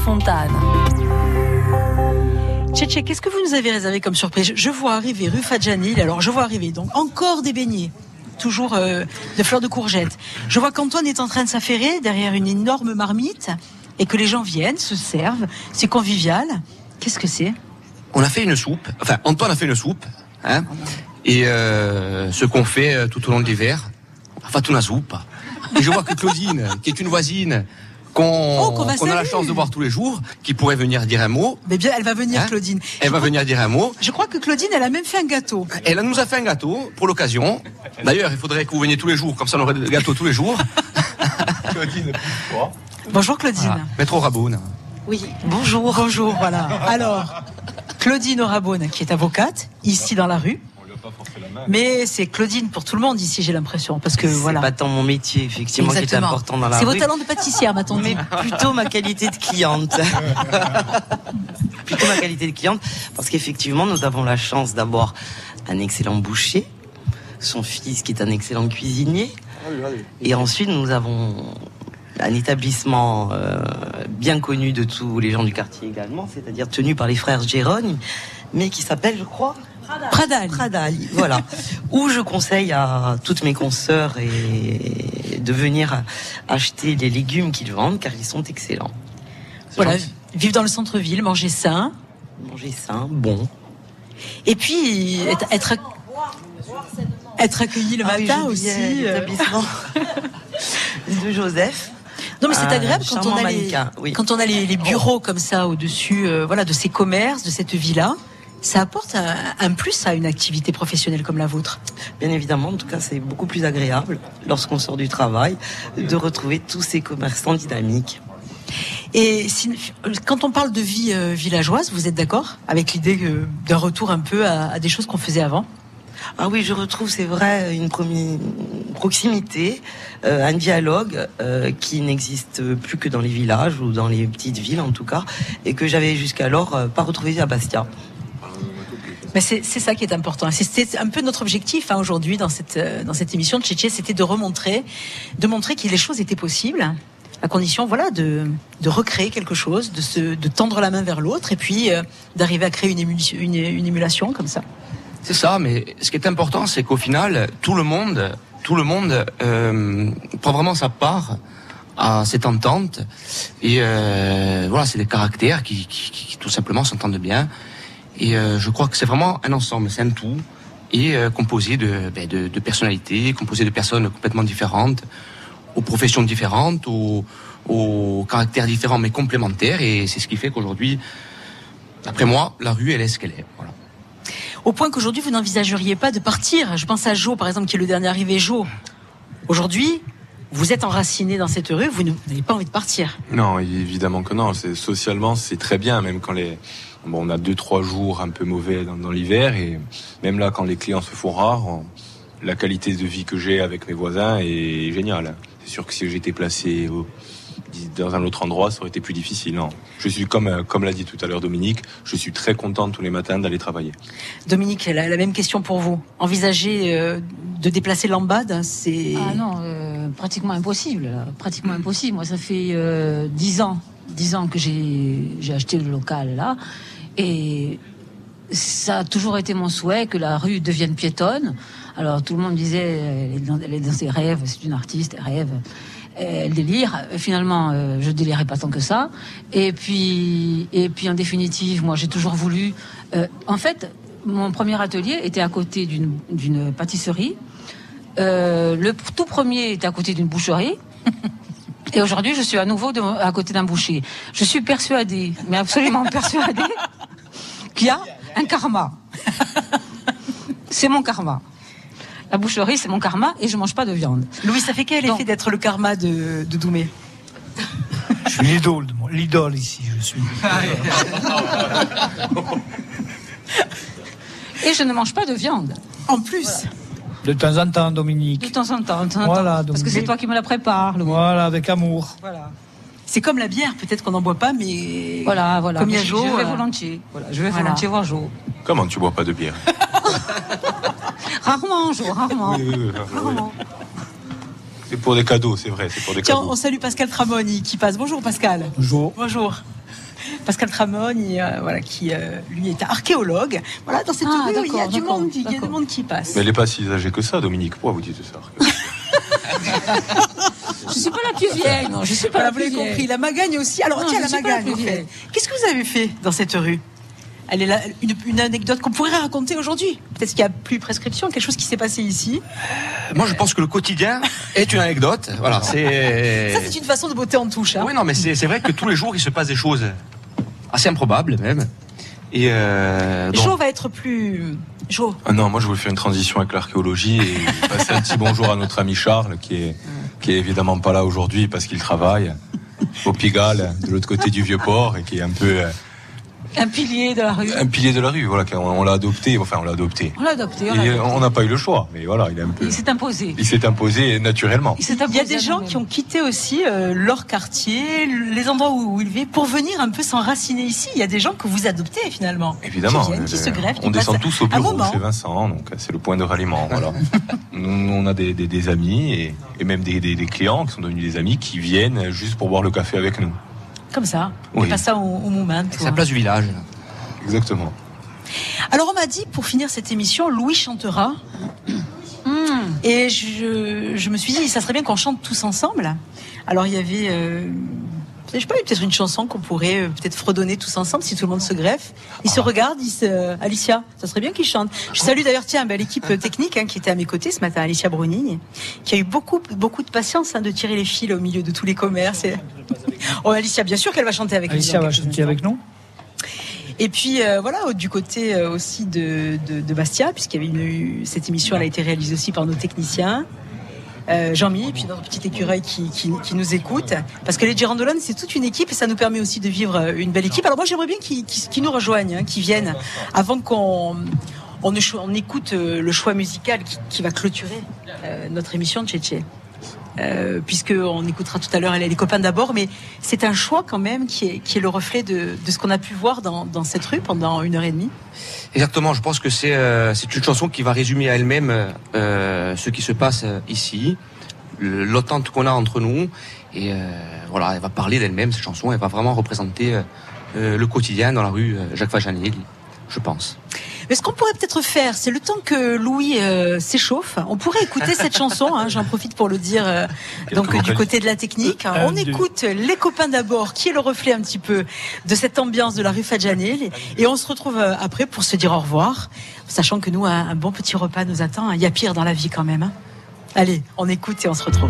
Fontane. Tchétché, qu'est-ce que vous nous avez réservé comme surprise? Je- vois arriver rue Fadjanil, alors je vois arriver donc encore des beignets, toujours euh, de fleurs de courgettes. Je vois qu'Antoine est en train de s'affairer derrière une énorme marmite et que les gens viennent, se servent, c'est convivial. Qu'est-ce que c'est? On a fait une soupe. Enfin, Antoine a fait une soupe. Hein, et euh, ce qu'on fait euh, tout au long de l'hiver, on fait une soupe. Et je vois que Claudine, qui est une voisine, qu'on Oh, qu'on a la chance de voir tous les jours, qui pourrait venir dire un mot. Mais bien, elle va venir, Hein Claudine. Elle va venir dire un mot. Je crois que Claudine, elle a même fait un gâteau. Elle nous a fait un gâteau pour l'occasion. D'ailleurs, il faudrait que vous veniez tous les jours, comme ça on aurait des gâteaux tous les jours. <laughs> Bonjour, Claudine. Métro Raboune. Oui, bonjour. Bonjour, voilà. Alors, Claudine Orabone, qui est avocate, ici dans la rue. Mais c'est Claudine pour tout le monde ici, j'ai l'impression. Parce que voilà. pas tant mon métier, effectivement, qui est important dans la C'est vos talents de pâtissière, dit. Mais plutôt ma qualité de cliente. <laughs> plutôt ma qualité de cliente, parce qu'effectivement, nous avons la chance d'avoir un excellent boucher, son fils qui est un excellent cuisinier, et ensuite nous avons un établissement euh, bien connu de tous les gens du quartier également, c'est-à-dire tenu par les frères Gérone, mais qui s'appelle, je crois, Pradali. Pradali, voilà. <laughs> Où je conseille à toutes mes consoeurs et de venir acheter les légumes qu'ils vendent car ils sont excellents. Voilà, vivre dans le centre-ville, manger sain. Manger sain, bon. Et puis, être, être, être accueilli le Ah matin aussi. euh, l'établissement <laughs> de Joseph. Non, mais c'est Un agréable quand on a les, oui. quand on a les, les bureaux comme ça au-dessus, euh, voilà, de ces commerces, de cette villa. Ça apporte un, un plus à une activité professionnelle comme la vôtre. Bien évidemment, en tout cas, c'est beaucoup plus agréable lorsqu'on sort du travail de retrouver tous ces commerçants dynamiques. Et si- quand on parle de vie euh, villageoise, vous êtes d'accord avec l'idée que- d'un retour un peu à, à des choses qu'on faisait avant? Ah oui, je retrouve, c'est vrai, une, proximité, euh, un dialogue euh, qui n'existe plus que dans les villages ou dans les petites villes en tout cas, et que j'avais jusqu'alors euh, pas retrouvé à Bastia. Mais c'est ça qui est important. C'était un peu notre objectif hein, aujourd'hui dans cette, euh, dans cette émission de Tchétché, c'était de remontrer, de montrer que les choses étaient possibles, à condition voilà, de, de recréer quelque chose, de, se, de tendre la main vers l'autre et puis euh, d'arriver à créer une, une, une émulation comme ça. C'est ça, mais ce qui est important, c'est qu'au final, tout le monde, tout le monde euh, prend vraiment sa part à cette entente. Et voilà, c'est des caractères qui- qui, tout simplement s'entendent bien. Et euh, je crois que c'est vraiment un ensemble, c'est un tout, et euh, composé de, ben, de, de personnalités, composé de personnes complètement différentes, aux professions différentes, aux, aux caractères différents mais complémentaires. Et c'est ce qui fait qu'aujourd'hui, d'après moi, la rue, elle est ce qu'elle est. Voilà. Au point qu'aujourd'hui, vous n'envisageriez pas de partir. Je pense à Jo, par exemple, qui est le dernier arrivé. Jo, aujourd'hui, vous êtes enraciné dans cette rue, vous n'avez pas envie de partir. Non, évidemment que non. Socialement, c'est très bien, même quand les bon, on a deux trois jours un peu mauvais dans, dans l'hiver et même là, quand les clients se font rares, on- la qualité de vie que j'ai avec mes voisins est géniale. C'est sûr que si j'étais placé au- dans un autre endroit, ça aurait été plus difficile. Non, je suis comme euh, comme l'a dit tout à l'heure Dominique, je suis très content tous les matins d'aller travailler. Dominique, la, la même question pour vous. Envisager euh, de déplacer l'ambade, c'est... Ah non, euh, pratiquement impossible. là. Pratiquement impossible. Moi, ça fait euh, dix ans, dix ans que j'ai j'ai acheté le local là, et ça a toujours été mon souhait que la rue devienne piétonne. Alors tout le monde disait, elle est dans, ses rêves, c'est une artiste, elle rêve. Elle délire. Finalement, euh, je délirais pas tant que ça. Et puis, et puis en définitive, moi, j'ai toujours voulu. euh, en fait, mon premier atelier était à côté d'une pâtisserie. Euh, le tout premier était à côté d'une boucherie. <laughs> Et aujourd'hui, je suis à nouveau de- à côté d'un boucher. Je suis persuadée, mais absolument <laughs> persuadée, qu'il y a un karma. c'est mon karma. La boucherie, c'est mon karma et je mange pas de viande. Louis, ça fait quel effet d'être le karma de, de Doumé? Je suis l'idole, de mon- l'idole ici, je suis. Et je ne mange pas de viande. En plus De temps en temps, Dominique. De temps en temps, de temps en Voilà, temps. Parce que Dominique. c'est toi qui me la prépares. Louis. Voilà, avec amour. Voilà. C'est comme la bière, peut-être qu'on n'en boit pas, mais... Voilà, voilà. Comme il y a Jo, je vais euh, volontiers. Voilà, je vais voilà. volontiers voir Jo. Comment tu bois pas de bière? <laughs> Rarement, Jo, rarement. Oui, oui, oui, oui, oui. C'est pour des cadeaux, c'est vrai, c'est pour des Tiens, cadeaux. on salue Pascal Tramoni qui passe. Bonjour Pascal. Bonjour. Bonjour. Pascal Tramoni, euh, voilà, qui euh, lui est archéologue. Voilà, dans cette Ah, rue, il y a du monde, il y a du monde qui passe. Mais elle est pas si âgée que ça, Dominique. Pourquoi vous dites ça <laughs> Je suis pas la plus vieille, non, je suis pas Voilà, la vous plus l'avez vieille. compris, la Magagne aussi. Alors Non, tiens, la Magagne, en fait. Qu'est-ce que vous avez fait dans cette rue? Elle est là, une, une anecdote qu'on pourrait raconter aujourd'hui. Peut-être qu'il n'y a plus prescription, quelque chose qui s'est passé ici. Moi, je pense que le quotidien <laughs> est une anecdote. Voilà, c'est. Ça, c'est une façon de botter en touche. Hein. Oui, non, mais c'est c'est vrai que tous les jours, il se passe des choses assez improbables, même. Et. Euh, donc- Jo va être plus. Jo. Ah non, moi je voulais faire une transition avec l'archéologie et <laughs> passer un petit bonjour à notre ami Charles qui est, qui est évidemment pas là aujourd'hui parce qu'il travaille au Pigalle, de l'autre côté du vieux port et qui est un peu euh, Un pilier de la rue. un pilier de la rue. Voilà, qu'on- on, l'a adopté, enfin on l'a adopté. On l'a adopté. on l'a Et adopté. on n'a pas eu le choix, mais voilà, il est un peu. Il s'est imposé. Il s'est imposé naturellement. Il y a des gens qui ont quitté aussi euh, leur quartier, les endroits où, où ils vivaient, pour venir un peu s'enraciner ici. Il y a des gens que vous adoptez finalement. Évidemment, Qui, viennent, qui euh, se greffent. on descend tous au bureau chez Vincent, donc euh, c'est le point de ralliement. Voilà. <laughs> on a des, des- des amis et, et même des, des- des clients qui sont devenus des amis qui viennent juste pour boire le café avec nous. Comme ça. Oui. On passe ça au, au moment. C'est la place du village. Exactement. Alors on m'a dit pour finir cette émission, Louis chantera. Et je, je me suis dit, ça serait bien qu'on chante tous ensemble. Alors il y avait, euh, je sais pas, peut-être une chanson qu'on pourrait euh, peut-être fredonner tous ensemble si tout le monde se greffe. Ils se regardent, ils se, Alicia, ça serait bien qu'ils chantent. Je salue d'ailleurs tiens ben, l'équipe technique hein, qui était à mes côtés ce matin, Alicia Bruni, qui a eu beaucoup beaucoup de patience hein, de tirer les fils au milieu de tous les commerces. Et... <laughs> Oh Alicia, bien sûr qu'elle va chanter avec nous. Alicia dans va chanter avec nous. et puis euh, voilà, du côté euh, aussi de, de, de Bastia, puisqu'il y avait une, cette émission, elle a été réalisée aussi par nos techniciens. Euh, Jean-Mi, puis notre petit écureuil qui, qui, nous écoute. Parce que les Girandolan, c'est toute une équipe et ça nous permet aussi de vivre euh, une belle équipe. Alors moi, j'aimerais bien qu'ils nous rejoignent, hein, qu'ils viennent, avant qu'on on, écoute euh, le choix musical qui, qui va clôturer notre émission de Tchétché. Euh, puisqu'on écoutera tout à l'heure les copains d'abord, mais c'est un choix quand même qui est, est le reflet de, ce qu'on a pu voir dans, cette rue pendant une heure et demie. Exactement, je pense que c'est euh, une chanson qui va résumer à elle-même euh, ce qui se passe ici, l'attente qu'on a entre nous. Et voilà, elle va parler d'elle-même, cette chanson, elle va vraiment représenter le quotidien dans la rue Jacques Fajanil, je pense. Mais ce qu'on pourrait peut-être faire, c'est le temps que Louis euh, s'échauffe, on pourrait écouter cette <laughs> chanson, hein, j'en profite pour le dire, euh, donc euh, du côté de la technique. Un, On écoute Les copains d'abord, qui est le reflet un petit peu de cette ambiance de la rue Fadjanel, et on se retrouve euh, après pour se dire au revoir, sachant que nous, un, un bon petit repas nous attend. Il y a pire dans la vie quand même. hein. Allez, on écoute et on se retrouve.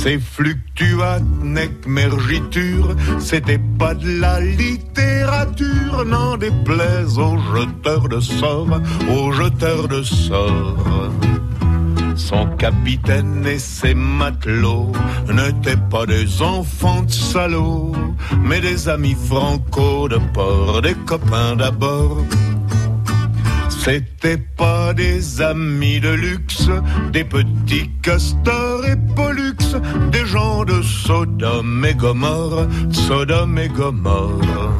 Ces fluctuates nec mergiture, c'était pas de la littérature, n'en déplaise aux jeteurs de sorts, aux jeteurs de sorts. Son capitaine et ses matelots n'étaient pas des enfants de salauds, mais des amis franco de port, des copains d'abord. C'était pas des amis de luxe, des petits castors et des gens de Sodome et Gomorre, Sodome et Gomorre.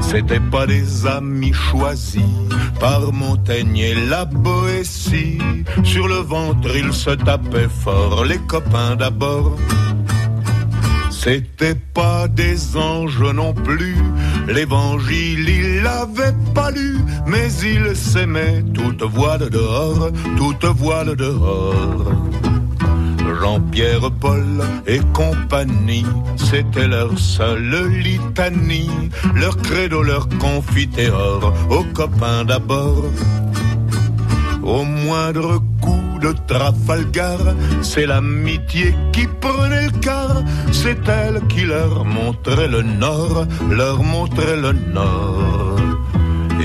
C'était pas des amis choisis par Montaigne et la Boétie. Sur le ventre, ils se tapaient fort, les copains d'abord. C'était pas des anges non plus, l'évangile il l'avait pas lu, mais il s'aimait toute voile dehors, toute voile dehors. Jean-Pierre Paul et compagnie, c'était leur seule litanie, leur credo, leur confiteor, aux copains d'abord. Au moindre coup de Trafalgar, c'est l'amitié qui prenait le quart, c'est elle qui leur montrait le nord, leur montrait le nord.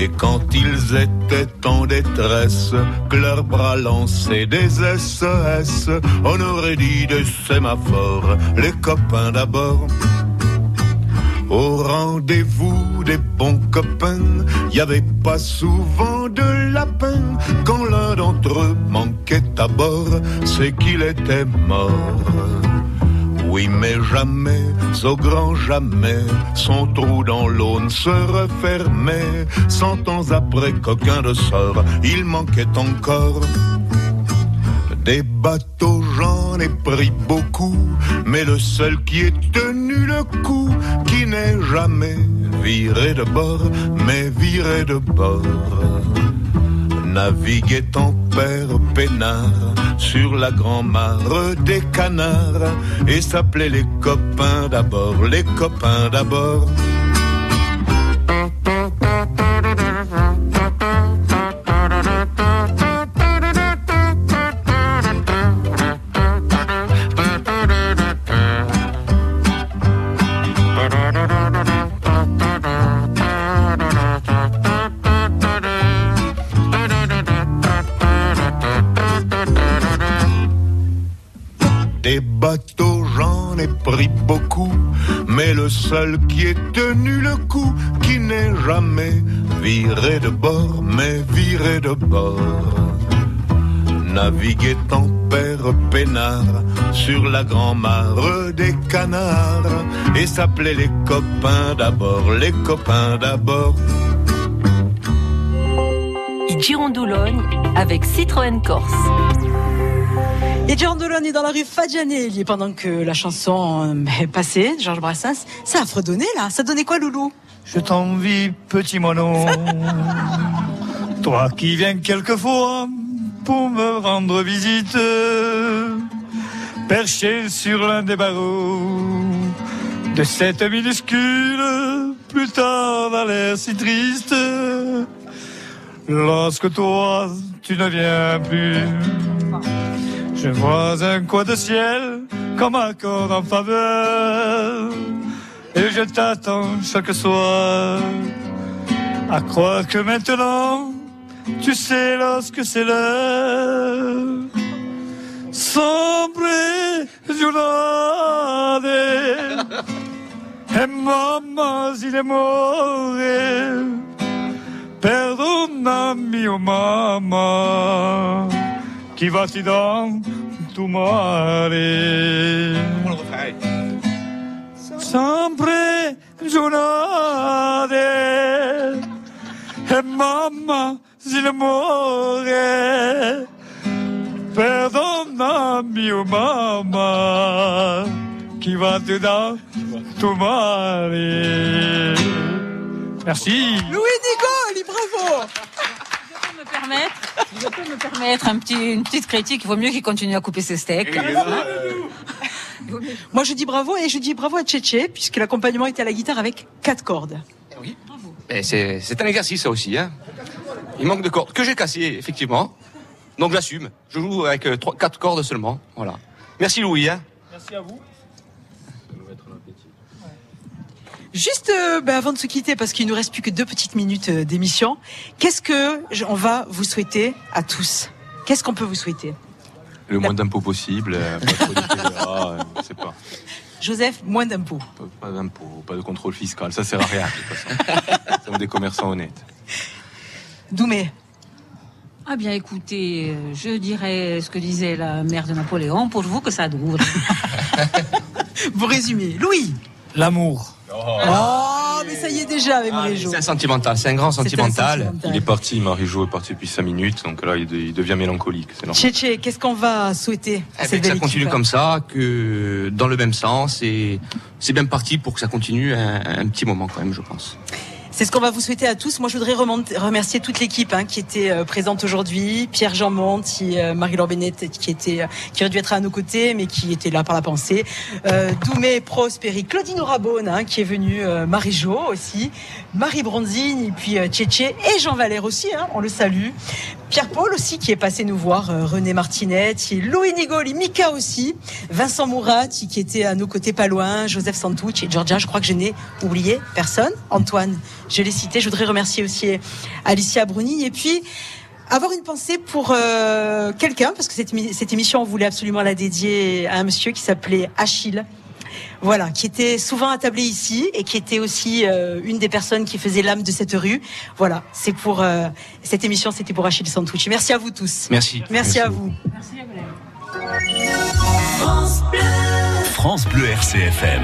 Et quand ils étaient en détresse, que leurs bras lançaient des SES, on aurait dit des sémaphores, les copains d'abord. Au rendez-vous des bons copains, y avait pas souvent de lapin. Quand l'un d'entre eux manquait à bord, c'est qu'il était mort. Oui, mais jamais, au grand jamais, son trou dans l'aune se refermait. Cent ans après qu'aucun de sort, il manquait encore. Des bateaux, j'en ai pris beaucoup, mais le seul qui ait tenu le coup, qui n'est jamais viré de bord, mais viré de bord naviguait en père peinard sur la grand-mare des canards et s'appelait les copains d'abord, les copains d'abord. Seul qui ait tenu le coup, qui n'est jamais viré de bord, mais viré de bord. Naviguait en père peinard sur la grand-mare des canards et s'appelait les copains d'abord, les copains d'abord. Girondoulogne avec Citroën Corse. Et Giordolone est dans la rue Fadjanelli pendant que la chanson euh, est passée, Georges Brassens. Ça a fredonné là. Ça donnait quoi, Loulou? Je t'envie, petit mono. <laughs> Toi qui viens quelquefois pour me rendre visite, perché sur l'un des barreaux de cette minuscule, plus tard l'air si triste. Lorsque toi, tu ne viens plus, je vois un coin de ciel comme un corps en faveur. Et je t'attends chaque soir. À croire que maintenant, tu sais lorsque c'est l'heure. Sombre giornate e mamma si le muore. Perdonami, oh mamma, chi va ti dans tu mare. Sempre giornate e mamma si le muore. Perdonami, oh mamma, chi va ti dans tu mare. Merci. Louis Nicole, bravo me permettre, je peux me permettre un petit, une petite critique. Il vaut mieux qu'il continue à couper ses steaks. Moi, je dis bravo et je dis bravo à Tchétché, puisque l'accompagnement était à la guitare avec quatre cordes. Et c'est c'est un exercice ça aussi. Hein. Il manque de cordes que j'ai cassé effectivement. Donc j'assume. Je joue avec euh, trois, quatre cordes seulement. Voilà. Merci Louis. Hein. Merci à vous. Juste euh, ben, avant de se quitter, parce qu'il nous reste plus que deux petites minutes euh, d'émission, qu'est-ce que je- on va vous souhaiter à tous? Qu'est-ce qu'on peut vous souhaiter? Le moins d'impôts possible, euh, pas trop de TVA, pas. Joseph, moins d'impôts. Pas, pas d'impôts, pas de contrôle fiscal, ça sert à rien de toute façon. <laughs> Sommes des commerçants honnêtes. Doumé. Ah bien écoutez, je dirais ce que disait la mère de Napoléon, pour vous que ça dure. <laughs> <laughs> Vous résumez. Louis L'amour. Oh, mais ça y est déjà avec Marie-Jo. C'est un sentimental, c'est un grand sentimental. Il est parti, Marie-Jo est parti depuis 5 minutes, donc là il, de- il devient mélancolique. Tchétché, qu'est-ce qu'on va souhaiter à Eh cette bien, que ça continue comme ça, que dans le même sens, et c'est bien parti pour que ça continue un, un petit moment quand même, je pense. C'est ce qu'on va vous souhaiter à tous. Moi, je voudrais remercier toute l'équipe hein, qui était euh, présente aujourd'hui. Pierre Jean Monti, euh, Marie-Laure Bennett, qui était, euh, qui aurait dû être à nos côtés, mais qui était là par la pensée. Euh, Doumé, Prosperi, Claudine Rabone, hein, qui est venue, Marie-Jo aussi, Marie Bronzine, et puis euh, Tchétché, et Jean Valère aussi, hein, on le salue. Pierre-Paul aussi, qui est passé nous voir, René Martinetti, Louis Nigoli, Mika aussi, Vincent Mourati, qui était à nos côtés pas loin, Joseph Santouch et Georgia, je crois que je n'ai oublié personne. Antoine, je l'ai cité. Je voudrais remercier aussi Alicia Bruni. Et puis, avoir une pensée pour euh, quelqu'un, parce que cette, cette émission, on voulait absolument la dédier à un monsieur qui s'appelait Achille. Voilà, qui était souvent attablé ici et qui était aussi euh, une des personnes qui faisait l'âme de cette rue. Voilà, c'est pour euh, cette émission, c'était pour Achille Santucci. Merci à vous tous. Merci. Merci, à vous. France Bleu RCFM.